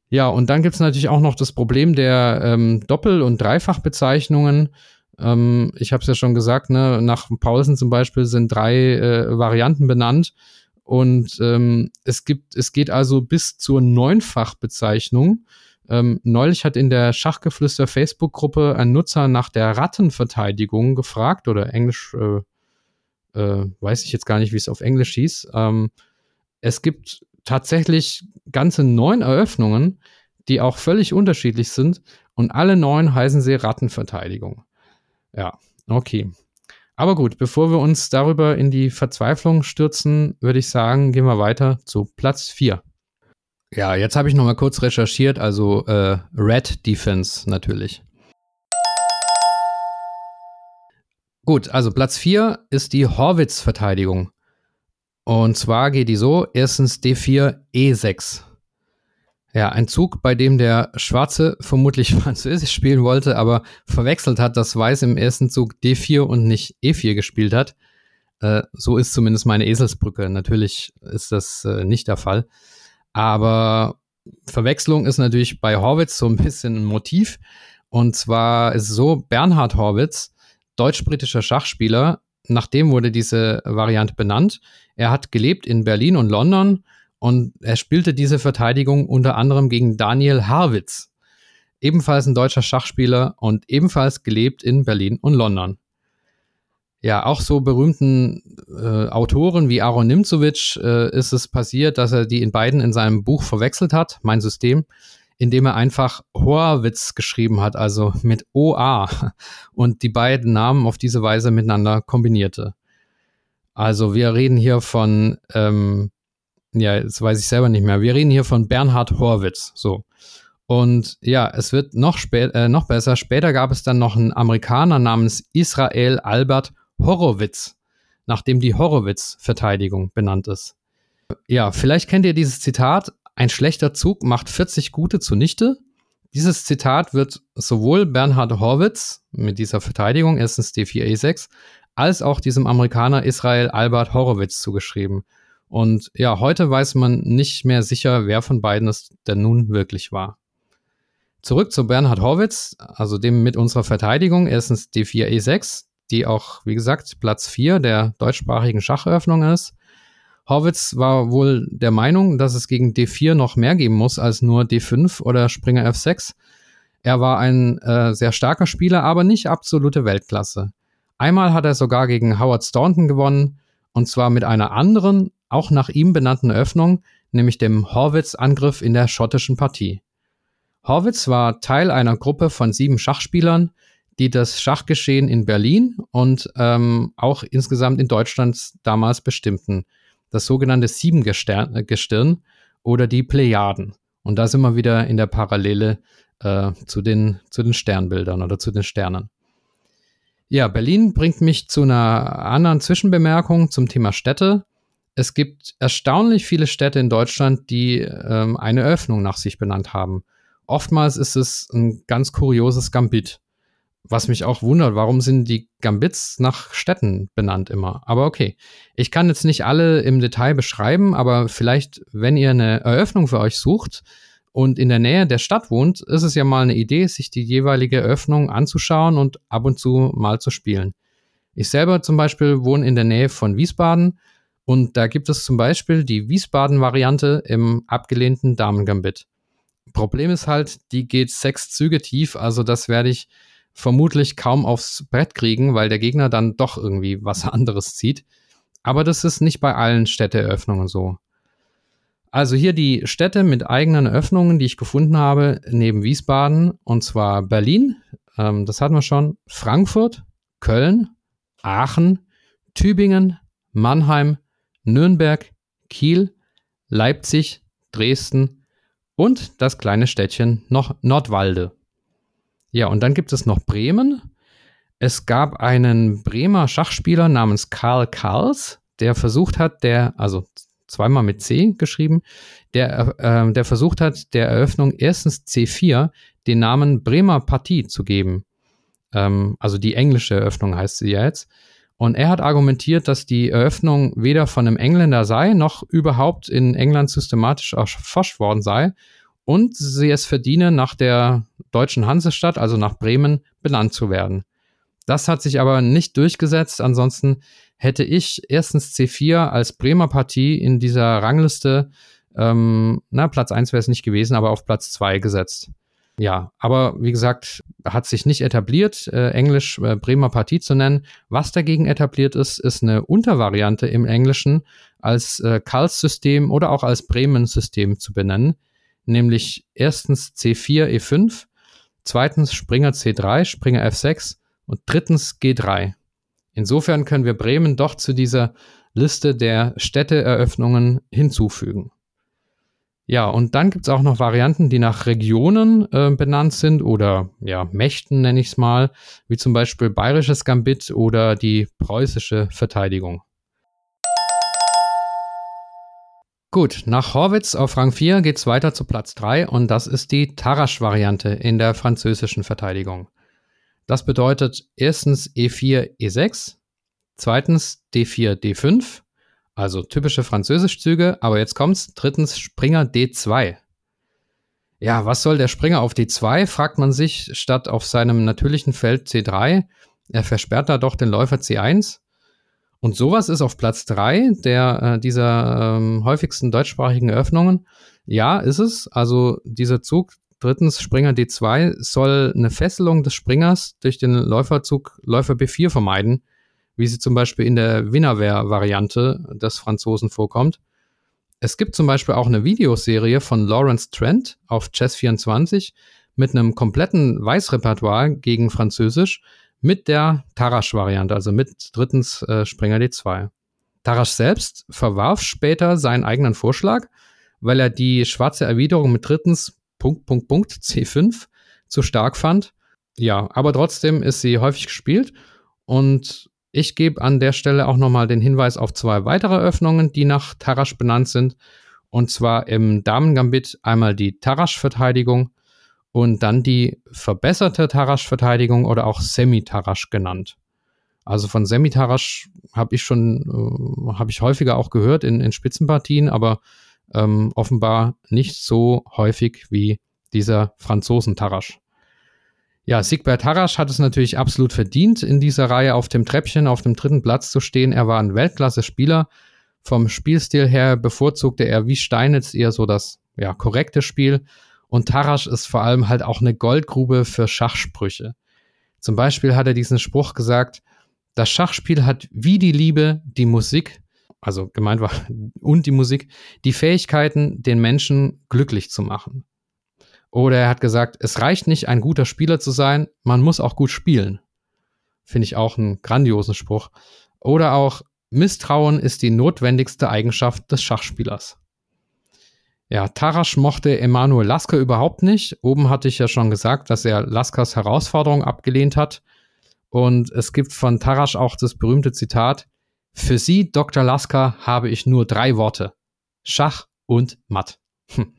S3: Ja, und dann gibt es natürlich auch noch das Problem der ähm, Doppel- und Dreifachbezeichnungen. Ähm, ich habe es ja schon gesagt, ne, nach Paulsen zum Beispiel sind drei äh, Varianten benannt. Und ähm, es gibt, es geht also bis zur Neunfachbezeichnung. Ähm, neulich hat in der Schachgeflüster Facebook-Gruppe ein Nutzer nach der Rattenverteidigung gefragt oder Englisch, äh, äh, weiß ich jetzt gar nicht, wie es auf Englisch hieß. Ähm, es gibt tatsächlich ganze neun Eröffnungen, die auch völlig unterschiedlich sind und alle neun heißen sie Rattenverteidigung. Ja, okay. Aber gut, bevor wir uns darüber in die Verzweiflung stürzen, würde ich sagen, gehen wir weiter zu Platz 4. Ja, jetzt habe ich noch mal kurz recherchiert, also äh, Red Defense natürlich. Gut, also Platz 4 ist die Horwitz-Verteidigung. Und zwar geht die so: erstens D4, E6. Ja, ein Zug, bei dem der Schwarze vermutlich Französisch spielen wollte, aber verwechselt hat, dass Weiß im ersten Zug D4 und nicht E4 gespielt hat. Äh, so ist zumindest meine Eselsbrücke. Natürlich ist das äh, nicht der Fall. Aber Verwechslung ist natürlich bei Horwitz so ein bisschen ein Motiv. Und zwar ist es so, Bernhard Horwitz, deutsch-britischer Schachspieler, nach dem wurde diese Variante benannt. Er hat gelebt in Berlin und London und er spielte diese Verteidigung unter anderem gegen Daniel Harwitz, ebenfalls ein deutscher Schachspieler und ebenfalls gelebt in Berlin und London. Ja, auch so berühmten äh, Autoren wie Aaron Nimzowitsch äh, ist es passiert, dass er die in beiden in seinem Buch verwechselt hat, mein System, indem er einfach Horwitz geschrieben hat, also mit OA und die beiden Namen auf diese Weise miteinander kombinierte. Also wir reden hier von, ähm, ja, jetzt weiß ich selber nicht mehr, wir reden hier von Bernhard Horwitz, so. Und ja, es wird noch, spät, äh, noch besser. Später gab es dann noch einen Amerikaner namens Israel Albert Horowitz, nachdem die Horowitz-Verteidigung benannt ist. Ja, vielleicht kennt ihr dieses Zitat, ein schlechter Zug macht 40 gute zunichte. Dieses Zitat wird sowohl Bernhard Horwitz mit dieser Verteidigung, erstens D4E6, als auch diesem Amerikaner Israel Albert Horowitz zugeschrieben. Und ja, heute weiß man nicht mehr sicher, wer von beiden es denn nun wirklich war. Zurück zu Bernhard Horwitz, also dem mit unserer Verteidigung, erstens D4E6, die auch, wie gesagt, Platz 4 der deutschsprachigen Schacheröffnung ist. Horwitz war wohl der Meinung, dass es gegen D4 noch mehr geben muss als nur D5 oder Springer F6. Er war ein äh, sehr starker Spieler, aber nicht absolute Weltklasse. Einmal hat er sogar gegen Howard Staunton gewonnen, und zwar mit einer anderen, auch nach ihm benannten Öffnung, nämlich dem Horwitz-Angriff in der schottischen Partie. Horwitz war Teil einer Gruppe von sieben Schachspielern, die das Schachgeschehen in Berlin und ähm, auch insgesamt in Deutschland damals bestimmten das sogenannte Siebengestirn oder die Plejaden. Und da sind wir wieder in der Parallele äh, zu, den, zu den Sternbildern oder zu den Sternen. Ja, Berlin bringt mich zu einer anderen Zwischenbemerkung zum Thema Städte. Es gibt erstaunlich viele Städte in Deutschland, die ähm, eine Öffnung nach sich benannt haben. Oftmals ist es ein ganz kurioses Gambit. Was mich auch wundert, warum sind die Gambits nach Städten benannt immer? Aber okay. Ich kann jetzt nicht alle im Detail beschreiben, aber vielleicht, wenn ihr eine Eröffnung für euch sucht und in der Nähe der Stadt wohnt, ist es ja mal eine Idee, sich die jeweilige Eröffnung anzuschauen und ab und zu mal zu spielen. Ich selber zum Beispiel wohne in der Nähe von Wiesbaden und da gibt es zum Beispiel die Wiesbaden-Variante im abgelehnten Damen-Gambit. Problem ist halt, die geht sechs Züge tief, also das werde ich vermutlich kaum aufs Brett kriegen, weil der Gegner dann doch irgendwie was anderes zieht. Aber das ist nicht bei allen Städteeröffnungen so. Also hier die Städte mit eigenen Öffnungen, die ich gefunden habe, neben Wiesbaden, und zwar Berlin, ähm, das hatten wir schon, Frankfurt, Köln, Aachen, Tübingen, Mannheim, Nürnberg, Kiel, Leipzig, Dresden und das kleine Städtchen noch Nordwalde. Ja, und dann gibt es noch Bremen. Es gab einen Bremer Schachspieler namens Karl Karls, der versucht hat, der, also zweimal mit C geschrieben, der, äh, der versucht hat, der Eröffnung erstens C4 den Namen Bremer Partie zu geben. Ähm, also die englische Eröffnung heißt sie ja jetzt. Und er hat argumentiert, dass die Eröffnung weder von einem Engländer sei, noch überhaupt in England systematisch erforscht worden sei und sie es verdiene, nach der deutschen Hansestadt, also nach Bremen, benannt zu werden. Das hat sich aber nicht durchgesetzt. Ansonsten hätte ich erstens C4 als Bremer Partie in dieser Rangliste, ähm, na, Platz 1 wäre es nicht gewesen, aber auf Platz 2 gesetzt. Ja, aber wie gesagt, hat sich nicht etabliert, äh, Englisch äh, Bremer Partie zu nennen. Was dagegen etabliert ist, ist eine Untervariante im Englischen als äh, Karls-System oder auch als Bremen-System zu benennen, nämlich erstens C4 E5, zweitens Springer C3, Springer F6 und drittens G3. Insofern können wir Bremen doch zu dieser Liste der Städteeröffnungen hinzufügen. Ja, und dann gibt es auch noch Varianten, die nach Regionen äh, benannt sind oder ja, Mächten nenne ich es mal, wie zum Beispiel bayerisches Gambit oder die preußische Verteidigung. Gut, nach Horwitz auf Rang 4 geht es weiter zu Platz 3 und das ist die Tarasch-Variante in der französischen Verteidigung. Das bedeutet erstens E4, E6, zweitens D4, D5, also typische Französischzüge, aber jetzt kommt's. Drittens Springer D2. Ja, was soll der Springer auf D2, fragt man sich, statt auf seinem natürlichen Feld C3. Er versperrt da doch den Läufer C1. Und sowas ist auf Platz 3 der, äh, dieser ähm, häufigsten deutschsprachigen Eröffnungen. Ja, ist es. Also dieser Zug, drittens Springer D2, soll eine Fesselung des Springers durch den Läuferzug Läufer B4 vermeiden wie sie zum Beispiel in der Winnerware-Variante des Franzosen vorkommt. Es gibt zum Beispiel auch eine Videoserie von Lawrence Trent auf Chess24 mit einem kompletten Weißrepertoire gegen Französisch mit der Tarasch-Variante, also mit drittens äh, Springer D2. Tarasch selbst verwarf später seinen eigenen Vorschlag, weil er die schwarze Erwiderung mit drittens Punkt, Punkt, Punkt C5 zu stark fand. Ja, aber trotzdem ist sie häufig gespielt und ich gebe an der Stelle auch nochmal den Hinweis auf zwei weitere Öffnungen, die nach Tarasch benannt sind. Und zwar im Damen-Gambit einmal die Tarasch-Verteidigung und dann die verbesserte Tarasch-Verteidigung oder auch Semi-Tarasch genannt. Also von Semi-Tarasch habe ich schon, äh, habe ich häufiger auch gehört in, in Spitzenpartien, aber ähm, offenbar nicht so häufig wie dieser Franzosen-Tarasch. Ja, Sigbert Harasch hat es natürlich absolut verdient, in dieser Reihe auf dem Treppchen auf dem dritten Platz zu stehen. Er war ein Weltklasse-Spieler. Vom Spielstil her bevorzugte er wie Steinitz eher so das ja, korrekte Spiel. Und Tarasch ist vor allem halt auch eine Goldgrube für Schachsprüche. Zum Beispiel hat er diesen Spruch gesagt, das Schachspiel hat wie die Liebe die Musik, also gemeint war, und die Musik, die Fähigkeiten, den Menschen glücklich zu machen. Oder er hat gesagt, es reicht nicht, ein guter Spieler zu sein, man muss auch gut spielen. Finde ich auch einen grandiosen Spruch. Oder auch, Misstrauen ist die notwendigste Eigenschaft des Schachspielers. Ja, Tarasch mochte Emanuel Lasker überhaupt nicht. Oben hatte ich ja schon gesagt, dass er Laskers Herausforderung abgelehnt hat. Und es gibt von Tarasch auch das berühmte Zitat: Für Sie, Dr. Lasker, habe ich nur drei Worte: Schach und Matt. Hm.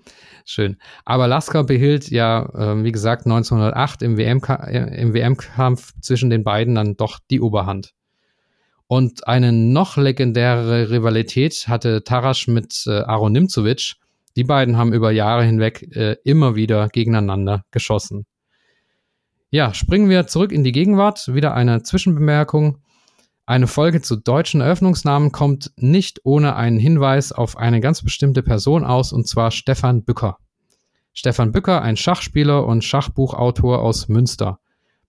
S3: Schön. Aber Lasker behielt ja, äh, wie gesagt, 1908 im WM-Kampf WM zwischen den beiden dann doch die Oberhand. Und eine noch legendärere Rivalität hatte Tarasch mit äh, Aaron Nimzovic. Die beiden haben über Jahre hinweg äh, immer wieder gegeneinander geschossen. Ja, springen wir zurück in die Gegenwart. Wieder eine Zwischenbemerkung. Eine Folge zu deutschen Eröffnungsnamen kommt nicht ohne einen Hinweis auf eine ganz bestimmte Person aus, und zwar Stefan Bücker. Stefan Bücker, ein Schachspieler und Schachbuchautor aus Münster.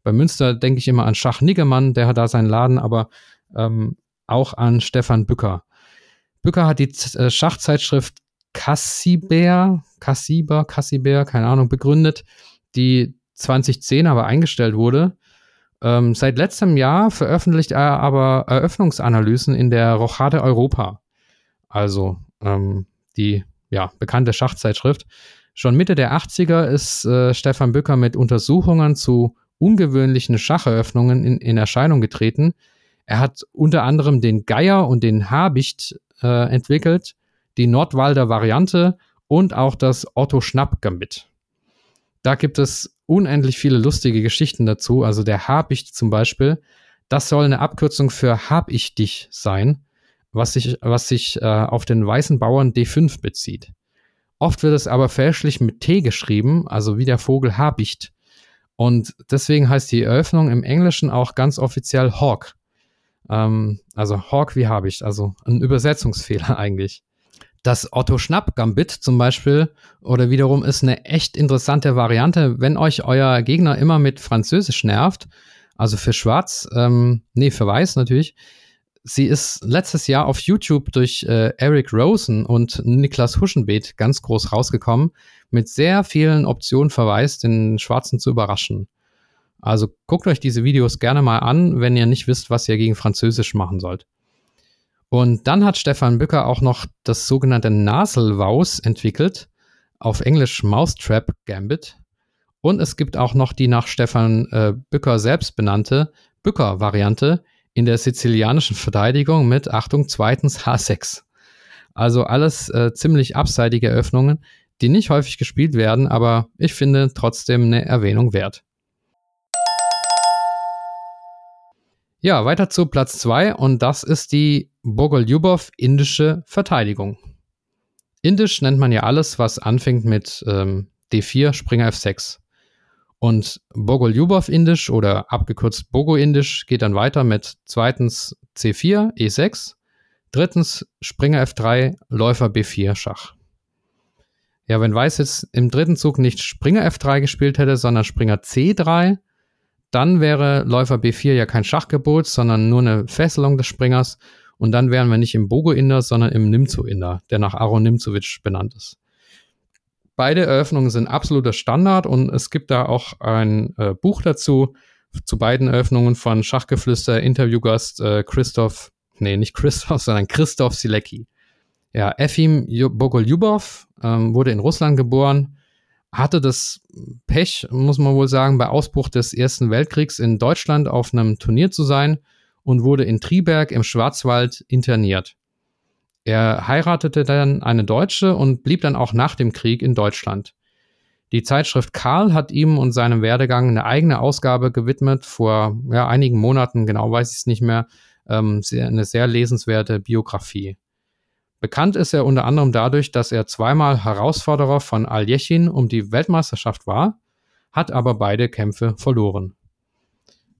S3: Bei Münster denke ich immer an Schach Niggemann, der hat da seinen Laden, aber ähm, auch an Stefan Bücker. Bücker hat die äh, Schachzeitschrift Cassiber, Cassiber, Cassiber, keine Ahnung, begründet, die 2010 aber eingestellt wurde. Ähm, seit letztem Jahr veröffentlicht er aber Eröffnungsanalysen in der Rochade Europa. Also ähm, die ja, bekannte Schachzeitschrift. Schon Mitte der 80er ist äh, Stefan Bücker mit Untersuchungen zu ungewöhnlichen Schacheröffnungen in, in Erscheinung getreten. Er hat unter anderem den Geier und den Habicht äh, entwickelt, die Nordwalder Variante und auch das Otto Schnapp Gambit. Da gibt es unendlich viele lustige Geschichten dazu. Also der Habicht zum Beispiel, das soll eine Abkürzung für Hab ich dich sein, was sich, was sich äh, auf den weißen Bauern D5 bezieht. Oft wird es aber fälschlich mit T geschrieben, also wie der Vogel Habicht. Und deswegen heißt die Eröffnung im Englischen auch ganz offiziell Hawk. Ähm, also Hawk wie Habicht, also ein Übersetzungsfehler eigentlich. Das Otto Schnapp Gambit zum Beispiel oder wiederum ist eine echt interessante Variante, wenn euch euer Gegner immer mit Französisch nervt, also für Schwarz, ähm, nee, für Weiß natürlich. Sie ist letztes Jahr auf YouTube durch äh, Eric Rosen und Niklas Huschenbeet ganz groß rausgekommen, mit sehr vielen Optionen für Weiß, den Schwarzen zu überraschen. Also guckt euch diese Videos gerne mal an, wenn ihr nicht wisst, was ihr gegen Französisch machen sollt. Und dann hat Stefan Bücker auch noch das sogenannte Naselwaus entwickelt, auf Englisch Mousetrap Gambit. Und es gibt auch noch die nach Stefan äh, Bücker selbst benannte Bücker-Variante in der sizilianischen Verteidigung mit, Achtung, zweitens H6. Also alles äh, ziemlich abseitige Eröffnungen, die nicht häufig gespielt werden, aber ich finde trotzdem eine Erwähnung wert. Ja, weiter zu Platz 2 und das ist die Bogoljubov indische Verteidigung. Indisch nennt man ja alles, was anfängt mit ähm, D4, Springer F6. Und Bogoljubov indisch oder abgekürzt Bogo indisch geht dann weiter mit zweitens C4, E6, drittens Springer F3, Läufer B4 Schach. Ja, wenn Weiß jetzt im dritten Zug nicht Springer F3 gespielt hätte, sondern Springer C3, dann wäre Läufer B4 ja kein Schachgebot, sondern nur eine Fesselung des Springers. Und dann wären wir nicht im Bogo-Inder, sondern im Nimzo-Inder, der nach Aaron Nimzovic benannt ist. Beide Eröffnungen sind absoluter Standard und es gibt da auch ein äh, Buch dazu, zu beiden Eröffnungen von Schachgeflüster Interviewgast äh, Christoph, nee, nicht Christoph, sondern Christoph Silecki. Ja, Efim Bogoljubov ähm, wurde in Russland geboren, hatte das Pech, muss man wohl sagen, bei Ausbruch des Ersten Weltkriegs in Deutschland auf einem Turnier zu sein und wurde in Triberg im Schwarzwald interniert. Er heiratete dann eine Deutsche und blieb dann auch nach dem Krieg in Deutschland. Die Zeitschrift Karl hat ihm und seinem Werdegang eine eigene Ausgabe gewidmet, vor ja, einigen Monaten, genau weiß ich es nicht mehr, ähm, eine sehr lesenswerte Biografie. Bekannt ist er unter anderem dadurch, dass er zweimal Herausforderer von Aljechin um die Weltmeisterschaft war, hat aber beide Kämpfe verloren.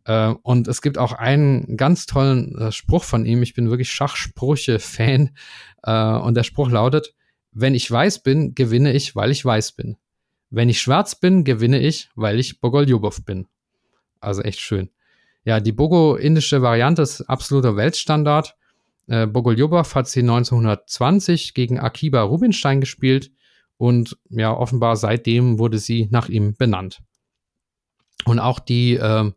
S3: Äh, und es gibt auch einen ganz tollen äh, Spruch von ihm. Ich bin wirklich Schachsprüche-Fan. Äh, und der Spruch lautet, wenn ich weiß bin, gewinne ich, weil ich weiß bin. Wenn ich schwarz bin, gewinne ich, weil ich Bogoljubov bin. Also echt schön. Ja, die Bogo-indische Variante ist absoluter Weltstandard. Äh, Bogoljubov hat sie 1920 gegen Akiba Rubinstein gespielt und ja, offenbar seitdem wurde sie nach ihm benannt. Und auch die äh,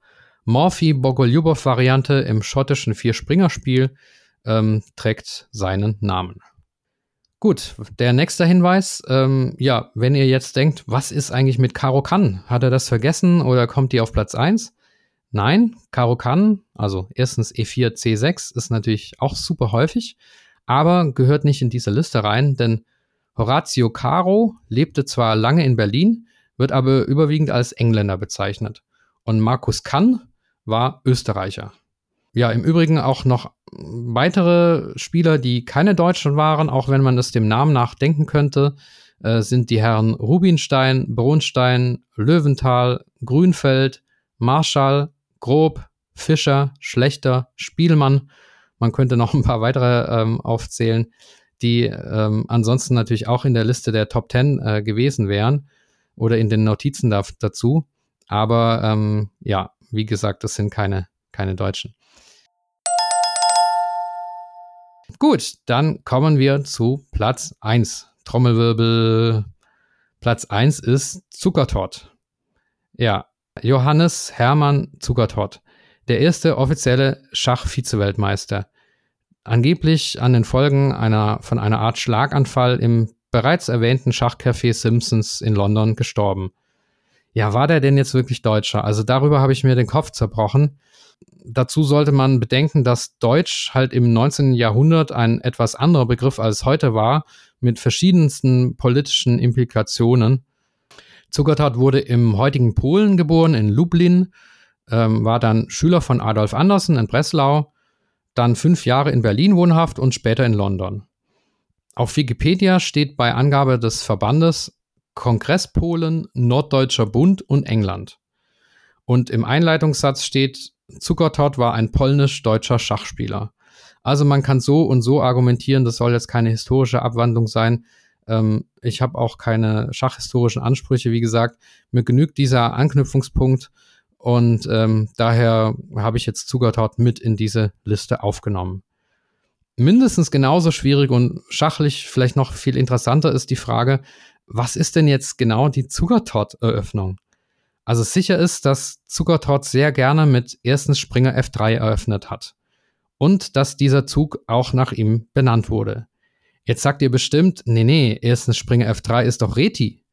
S3: Morphy-Bogoljubov-Variante im schottischen Vier-Springer-Spiel ähm, trägt seinen Namen. Gut, der nächste Hinweis. Ähm, ja, wenn ihr jetzt denkt, was ist eigentlich mit Karo Kann? Hat er das vergessen oder kommt die auf Platz 1? Nein, Karo kann, also erstens E4, C6 ist natürlich auch super häufig, aber gehört nicht in diese Liste rein, denn Horatio Caro lebte zwar lange in Berlin, wird aber überwiegend als Engländer bezeichnet. Und Markus Kann war Österreicher. Ja, im Übrigen auch noch weitere Spieler, die keine Deutschen waren, auch wenn man es dem Namen nach denken könnte, äh, sind die Herren Rubinstein, Bronstein, Löwenthal, Grünfeld, Marschall, Grob, Fischer, Schlechter, Spielmann. Man könnte noch ein paar weitere ähm, aufzählen, die ähm, ansonsten natürlich auch in der Liste der Top 10 äh, gewesen wären oder in den Notizen da, dazu. Aber ähm, ja, wie gesagt, das sind keine, keine Deutschen. Gut, dann kommen wir zu Platz 1. Trommelwirbel. Platz 1 ist Zuckertort. Ja, Johannes Hermann Zuckertort. Der erste offizielle Schach-Vize-Weltmeister. Angeblich an den Folgen einer, von einer Art Schlaganfall im bereits erwähnten Schachcafé Simpsons in London gestorben. Ja, war der denn jetzt wirklich Deutscher? Also darüber habe ich mir den Kopf zerbrochen. Dazu sollte man bedenken, dass Deutsch halt im 19. Jahrhundert ein etwas anderer Begriff als heute war, mit verschiedensten politischen Implikationen. Zuckertat wurde im heutigen Polen geboren, in Lublin, ähm, war dann Schüler von Adolf Andersen in Breslau, dann fünf Jahre in Berlin wohnhaft und später in London. Auf Wikipedia steht bei Angabe des Verbandes Kongress Polen, Norddeutscher Bund und England. Und im Einleitungssatz steht, Zuckertot war ein polnisch-deutscher Schachspieler. Also man kann so und so argumentieren, das soll jetzt keine historische Abwandlung sein. Ähm, ich habe auch keine schachhistorischen Ansprüche, wie gesagt. Mir genügt dieser Anknüpfungspunkt und ähm, daher habe ich jetzt Zuckertot mit in diese Liste aufgenommen. Mindestens genauso schwierig und schachlich vielleicht noch viel interessanter ist die Frage, was ist denn jetzt genau die Zuckertot-Eröffnung? Also sicher ist, dass Zuckertot sehr gerne mit erstens Springer F3 eröffnet hat. Und dass dieser Zug auch nach ihm benannt wurde. Jetzt sagt ihr bestimmt, nee, nee, erstens Springer F3 ist doch Reti.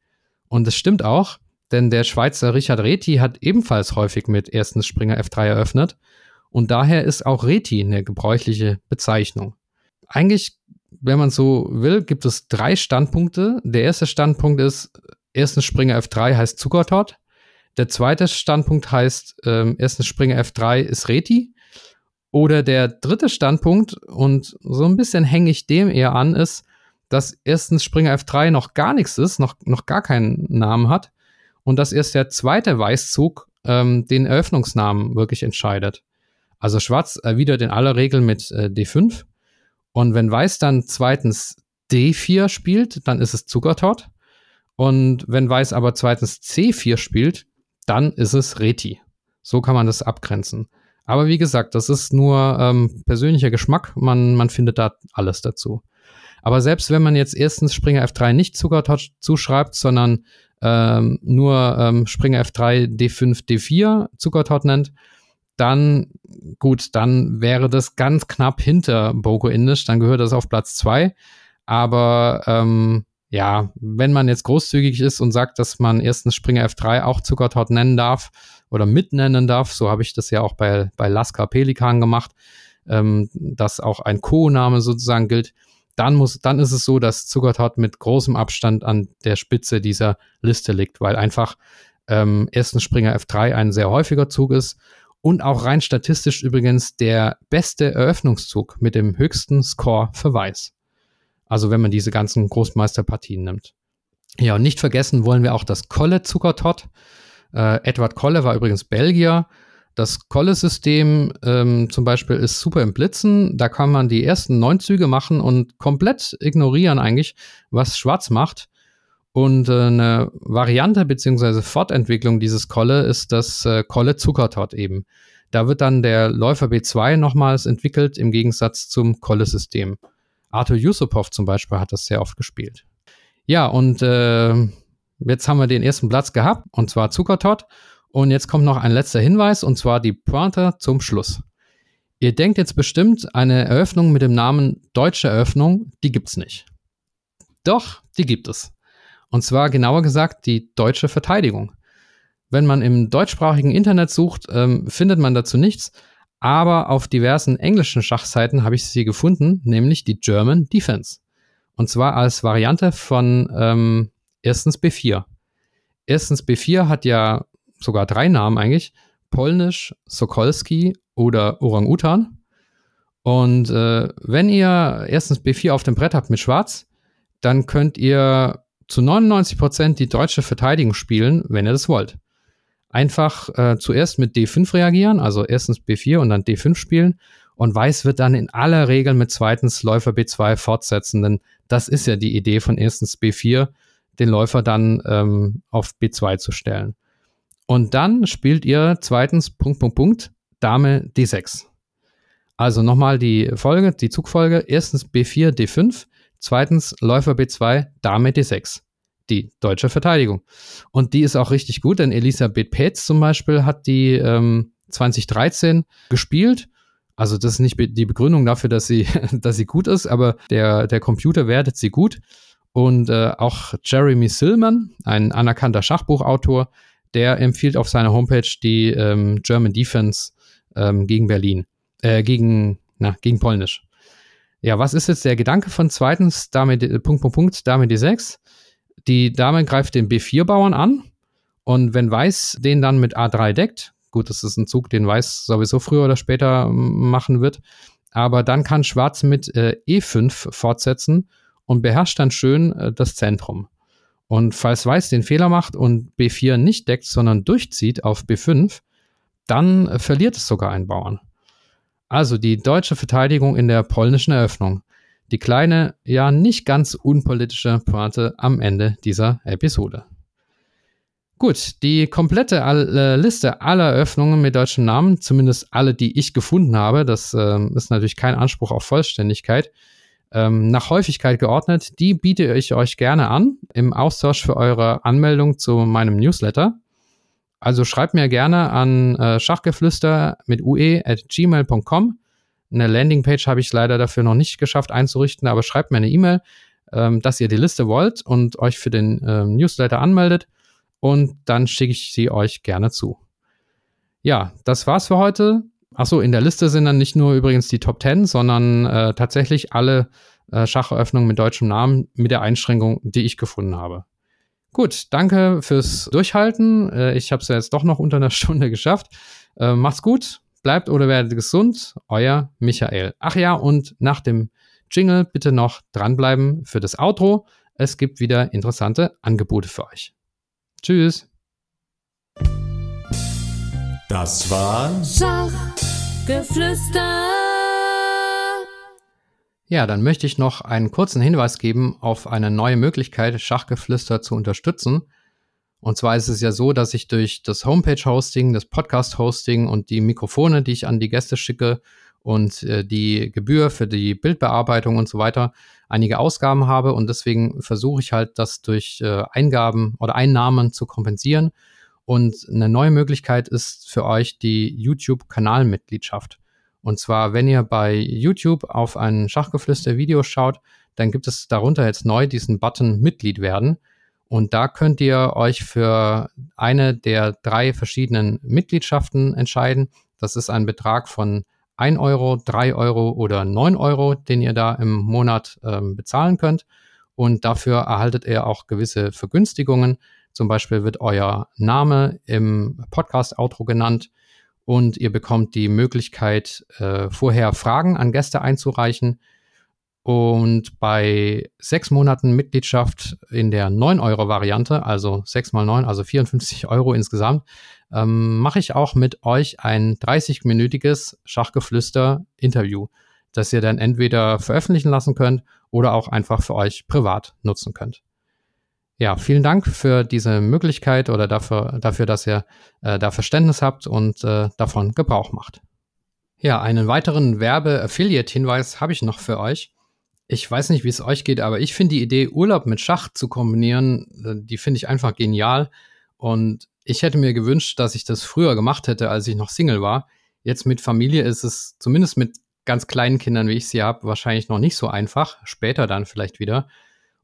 S3: Und es stimmt auch, denn der Schweizer Richard Reti hat ebenfalls häufig mit erstens Springer F3 eröffnet. Und daher ist auch Reti eine gebräuchliche Bezeichnung. Eigentlich wenn man so will, gibt es drei Standpunkte. Der erste Standpunkt ist, erstens Springer F3 heißt Zuckertot. Der zweite Standpunkt heißt, ähm, erstens Springer F3 ist Reti. Oder der dritte Standpunkt, und so ein bisschen hänge ich dem eher an, ist, dass erstens Springer F3 noch gar nichts ist, noch, noch gar keinen Namen hat. Und dass erst der zweite Weißzug ähm, den Eröffnungsnamen wirklich entscheidet. Also Schwarz erwidert in aller Regel mit äh, D5 und wenn Weiß dann zweitens D4 spielt, dann ist es Zuckertot. Und wenn Weiß aber zweitens C4 spielt, dann ist es Reti. So kann man das abgrenzen. Aber wie gesagt, das ist nur ähm, persönlicher Geschmack. Man, man findet da alles dazu. Aber selbst wenn man jetzt erstens Springer F3 nicht Zuckertot zuschreibt, sondern ähm, nur ähm, Springer F3 D5 D4 Zuckertot nennt, dann gut, dann wäre das ganz knapp hinter Boko Indisch, dann gehört das auf Platz zwei. Aber ähm, ja, wenn man jetzt großzügig ist und sagt, dass man erstens Springer F3 auch Zuckertot nennen darf oder mitnennen darf, so habe ich das ja auch bei, bei Lasker Pelikan gemacht, ähm, dass auch ein Co-Name sozusagen gilt, dann muss, dann ist es so, dass Zuckertot mit großem Abstand an der Spitze dieser Liste liegt, weil einfach ähm, erstens Springer F3 ein sehr häufiger Zug ist und auch rein statistisch übrigens der beste Eröffnungszug mit dem höchsten Score für Weiß. Also wenn man diese ganzen Großmeisterpartien nimmt. Ja, und nicht vergessen wollen wir auch das Kolle-Zuckertot. Äh, Edward Kolle war übrigens Belgier. Das Kolle-System ähm, zum Beispiel ist super im Blitzen. Da kann man die ersten neun Züge machen und komplett ignorieren eigentlich, was Schwarz macht. Und äh, eine Variante beziehungsweise Fortentwicklung dieses Kolle ist das äh, Kolle Zuckertot eben. Da wird dann der Läufer B2 nochmals entwickelt im Gegensatz zum Kolle-System. Arthur Yusupov zum Beispiel hat das sehr oft gespielt. Ja, und äh, jetzt haben wir den ersten Platz gehabt, und zwar Zuckertot. Und jetzt kommt noch ein letzter Hinweis, und zwar die Pointe zum Schluss. Ihr denkt jetzt bestimmt, eine Eröffnung mit dem Namen Deutsche Eröffnung, die gibt's nicht. Doch, die gibt es. Und zwar genauer gesagt die deutsche Verteidigung. Wenn man im deutschsprachigen Internet sucht, ähm, findet man dazu nichts. Aber auf diversen englischen Schachseiten habe ich sie gefunden, nämlich die German Defense. Und zwar als Variante von ähm, erstens B4. Erstens B4 hat ja sogar drei Namen eigentlich. Polnisch, Sokolski oder Orang-Utan. Und äh, wenn ihr erstens B4 auf dem Brett habt mit Schwarz, dann könnt ihr zu 99 Prozent die deutsche Verteidigung spielen, wenn ihr das wollt. Einfach äh, zuerst mit D5 reagieren, also erstens B4 und dann D5 spielen. Und Weiß wird dann in aller Regel mit zweitens Läufer B2 fortsetzen, denn das ist ja die Idee von erstens B4, den Läufer dann ähm, auf B2 zu stellen. Und dann spielt ihr zweitens Punkt, Punkt, Punkt, Dame D6. Also nochmal die Folge, die Zugfolge. Erstens B4, D5. Zweitens Läufer B2, Dame D6. Die deutsche Verteidigung. Und die ist auch richtig gut, denn Elisabeth Petz zum Beispiel hat die ähm, 2013 gespielt. Also das ist nicht die Begründung dafür, dass sie, dass sie gut ist, aber der, der Computer wertet sie gut. Und äh, auch Jeremy Silman, ein anerkannter Schachbuchautor, der empfiehlt auf seiner Homepage die ähm, German Defense ähm, gegen Berlin äh, gegen, na, gegen Polnisch. Ja, was ist jetzt der Gedanke von zweitens, Dame, Punkt, Punkt, Punkt, Dame D6? Die Dame greift den B4-Bauern an und wenn Weiß den dann mit A3 deckt, gut, das ist ein Zug, den Weiß sowieso früher oder später machen wird, aber dann kann Schwarz mit äh, E5 fortsetzen und beherrscht dann schön äh, das Zentrum. Und falls Weiß den Fehler macht und B4 nicht deckt, sondern durchzieht auf B5, dann äh, verliert es sogar einen Bauern. Also die deutsche Verteidigung in der polnischen Eröffnung. Die kleine, ja nicht ganz unpolitische Pointe am Ende dieser Episode. Gut, die komplette Liste aller Eröffnungen mit deutschen Namen, zumindest alle, die ich gefunden habe, das äh, ist natürlich kein Anspruch auf Vollständigkeit, ähm, nach Häufigkeit geordnet, die biete ich euch gerne an im Austausch für eure Anmeldung zu meinem Newsletter. Also schreibt mir gerne an äh, schachgeflüster mit ue at gmail.com. Eine Landingpage habe ich leider dafür noch nicht geschafft einzurichten, aber schreibt mir eine E-Mail, ähm, dass ihr die Liste wollt und euch für den ähm, Newsletter anmeldet und dann schicke ich sie euch gerne zu. Ja, das war's für heute. Achso, in der Liste sind dann nicht nur übrigens die Top 10, sondern äh, tatsächlich alle äh, Schacheröffnungen mit deutschem Namen mit der Einschränkung, die ich gefunden habe. Gut, danke fürs Durchhalten. Äh, ich habe es ja jetzt doch noch unter einer Stunde geschafft. Äh, macht's gut, bleibt oder werdet gesund. Euer Michael. Ach ja, und nach dem Jingle bitte noch dranbleiben für das Outro. Es gibt wieder interessante Angebote für euch. Tschüss.
S2: Das war
S4: Schachgeflüster.
S3: Ja, dann möchte ich noch einen kurzen Hinweis geben auf eine neue Möglichkeit, Schachgeflüster zu unterstützen. Und zwar ist es ja so, dass ich durch das Homepage-Hosting, das Podcast-Hosting und die Mikrofone, die ich an die Gäste schicke und äh, die Gebühr für die Bildbearbeitung und so weiter einige Ausgaben habe. Und deswegen versuche ich halt, das durch äh, Eingaben oder Einnahmen zu kompensieren. Und eine neue Möglichkeit ist für euch die YouTube-Kanalmitgliedschaft. Und zwar, wenn ihr bei YouTube auf ein Schachgeflüster-Video schaut, dann gibt es darunter jetzt neu diesen Button Mitglied werden. Und da könnt ihr euch für eine der drei verschiedenen Mitgliedschaften entscheiden. Das ist ein Betrag von 1 Euro, 3 Euro oder 9 Euro, den ihr da im Monat ähm, bezahlen könnt. Und dafür erhaltet ihr auch gewisse Vergünstigungen. Zum Beispiel wird euer Name im Podcast-Outro genannt und ihr bekommt die Möglichkeit, äh, vorher Fragen an Gäste einzureichen. Und bei sechs Monaten Mitgliedschaft in der 9-Euro-Variante, also 6 mal 9, also 54 Euro insgesamt, ähm, mache ich auch mit euch ein 30-minütiges Schachgeflüster-Interview, das ihr dann entweder veröffentlichen lassen könnt oder auch einfach für euch privat nutzen könnt ja, vielen Dank für diese Möglichkeit oder dafür, dafür dass ihr äh, da Verständnis habt und äh, davon Gebrauch macht. Ja, einen weiteren Werbe-Affiliate-Hinweis habe ich noch für euch. Ich weiß nicht, wie es euch geht, aber ich finde die Idee, Urlaub mit Schach zu kombinieren, äh, die finde ich einfach genial. Und ich hätte mir gewünscht, dass ich das früher gemacht hätte, als ich noch Single war. Jetzt mit Familie ist es zumindest mit ganz kleinen Kindern, wie ich sie habe, wahrscheinlich noch nicht so einfach. Später dann vielleicht wieder.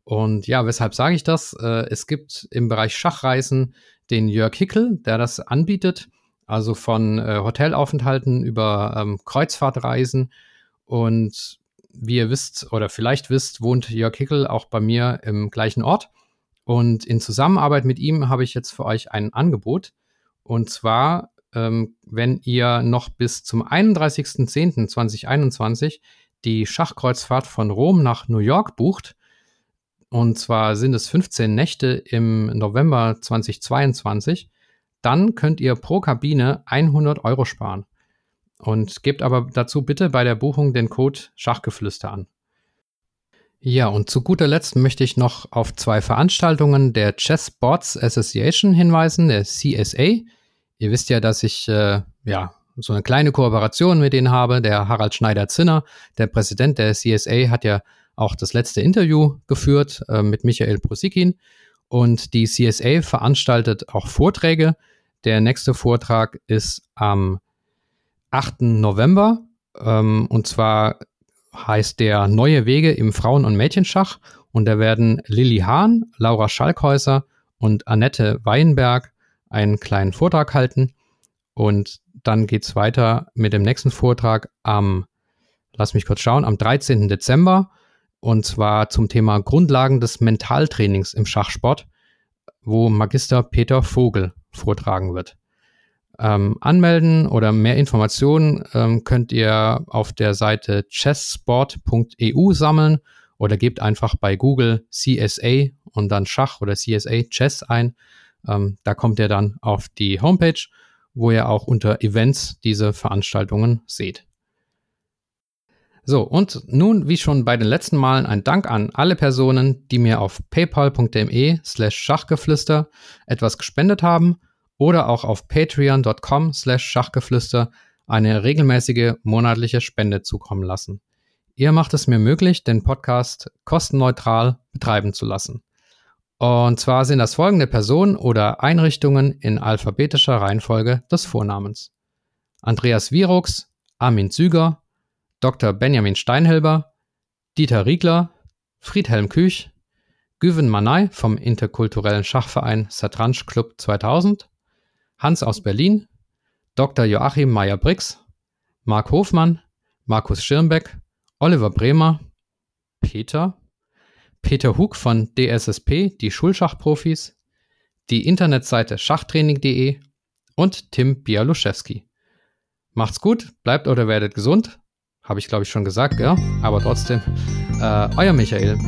S3: Und ja, weshalb sage ich das? Äh, es gibt im Bereich Schachreisen den Jörg Hickel, der das anbietet, also von äh, Hotelaufenthalten über ähm, Kreuzfahrtreisen. Und wie ihr wisst oder vielleicht wisst, wohnt Jörg Hickel auch bei mir im gleichen Ort. Und in Zusammenarbeit mit ihm habe ich jetzt für euch ein Angebot. Und zwar, ähm, wenn ihr noch bis zum 31.10.2021 die Schachkreuzfahrt von Rom nach New York bucht, und zwar sind es 15 Nächte im November 2022, dann könnt ihr pro Kabine 100 Euro sparen. Und gebt aber dazu bitte bei der Buchung den Code Schachgeflüster an. Ja, und zu guter Letzt möchte ich noch auf zwei Veranstaltungen der Chess Sports Association hinweisen, der CSA. Ihr wisst ja, dass ich äh, ja so eine kleine Kooperation mit denen habe. Der Harald Schneider-Zinner, der Präsident der CSA, hat ja auch das letzte Interview geführt äh, mit Michael Prosikin. Und die CSA veranstaltet auch Vorträge. Der nächste Vortrag ist am 8. November. Ähm, und zwar heißt der Neue Wege im Frauen- und Mädchenschach. Und da werden Lilly Hahn, Laura Schalkhäuser und Annette Weinberg einen kleinen Vortrag halten. Und dann geht es weiter mit dem nächsten Vortrag am, lass mich kurz schauen, am 13. Dezember. Und zwar zum Thema Grundlagen des Mentaltrainings im Schachsport, wo Magister Peter Vogel vortragen wird. Ähm, anmelden oder mehr Informationen ähm, könnt ihr auf der Seite chesssport.eu sammeln oder gebt einfach bei Google CSA und dann Schach oder CSA Chess ein. Ähm, da kommt ihr dann auf die Homepage, wo ihr auch unter Events diese Veranstaltungen seht. So, und nun, wie schon bei den letzten Malen, ein Dank an alle Personen, die mir auf paypal.me slash Schachgeflüster etwas gespendet haben oder auch auf patreon.com slash Schachgeflüster eine regelmäßige monatliche Spende zukommen lassen. Ihr macht es mir möglich, den Podcast kostenneutral betreiben zu lassen. Und zwar sind das folgende Personen oder Einrichtungen in alphabetischer Reihenfolge des Vornamens. Andreas Virux, Armin Züger, Dr. Benjamin Steinhilber, Dieter Riegler, Friedhelm Küch, Güven Manay vom interkulturellen Schachverein Satranj Club 2000, Hans aus Berlin, Dr. Joachim Meyer-Brix, Marc Hofmann, Markus Schirmbeck, Oliver Bremer, Peter, Peter Hug von DSSP, die Schulschachprofis, die Internetseite schachtraining.de und Tim Bialuszewski. Macht's gut, bleibt oder werdet gesund. Habe ich, glaube ich, schon gesagt, ja. Aber trotzdem, äh, euer Michael.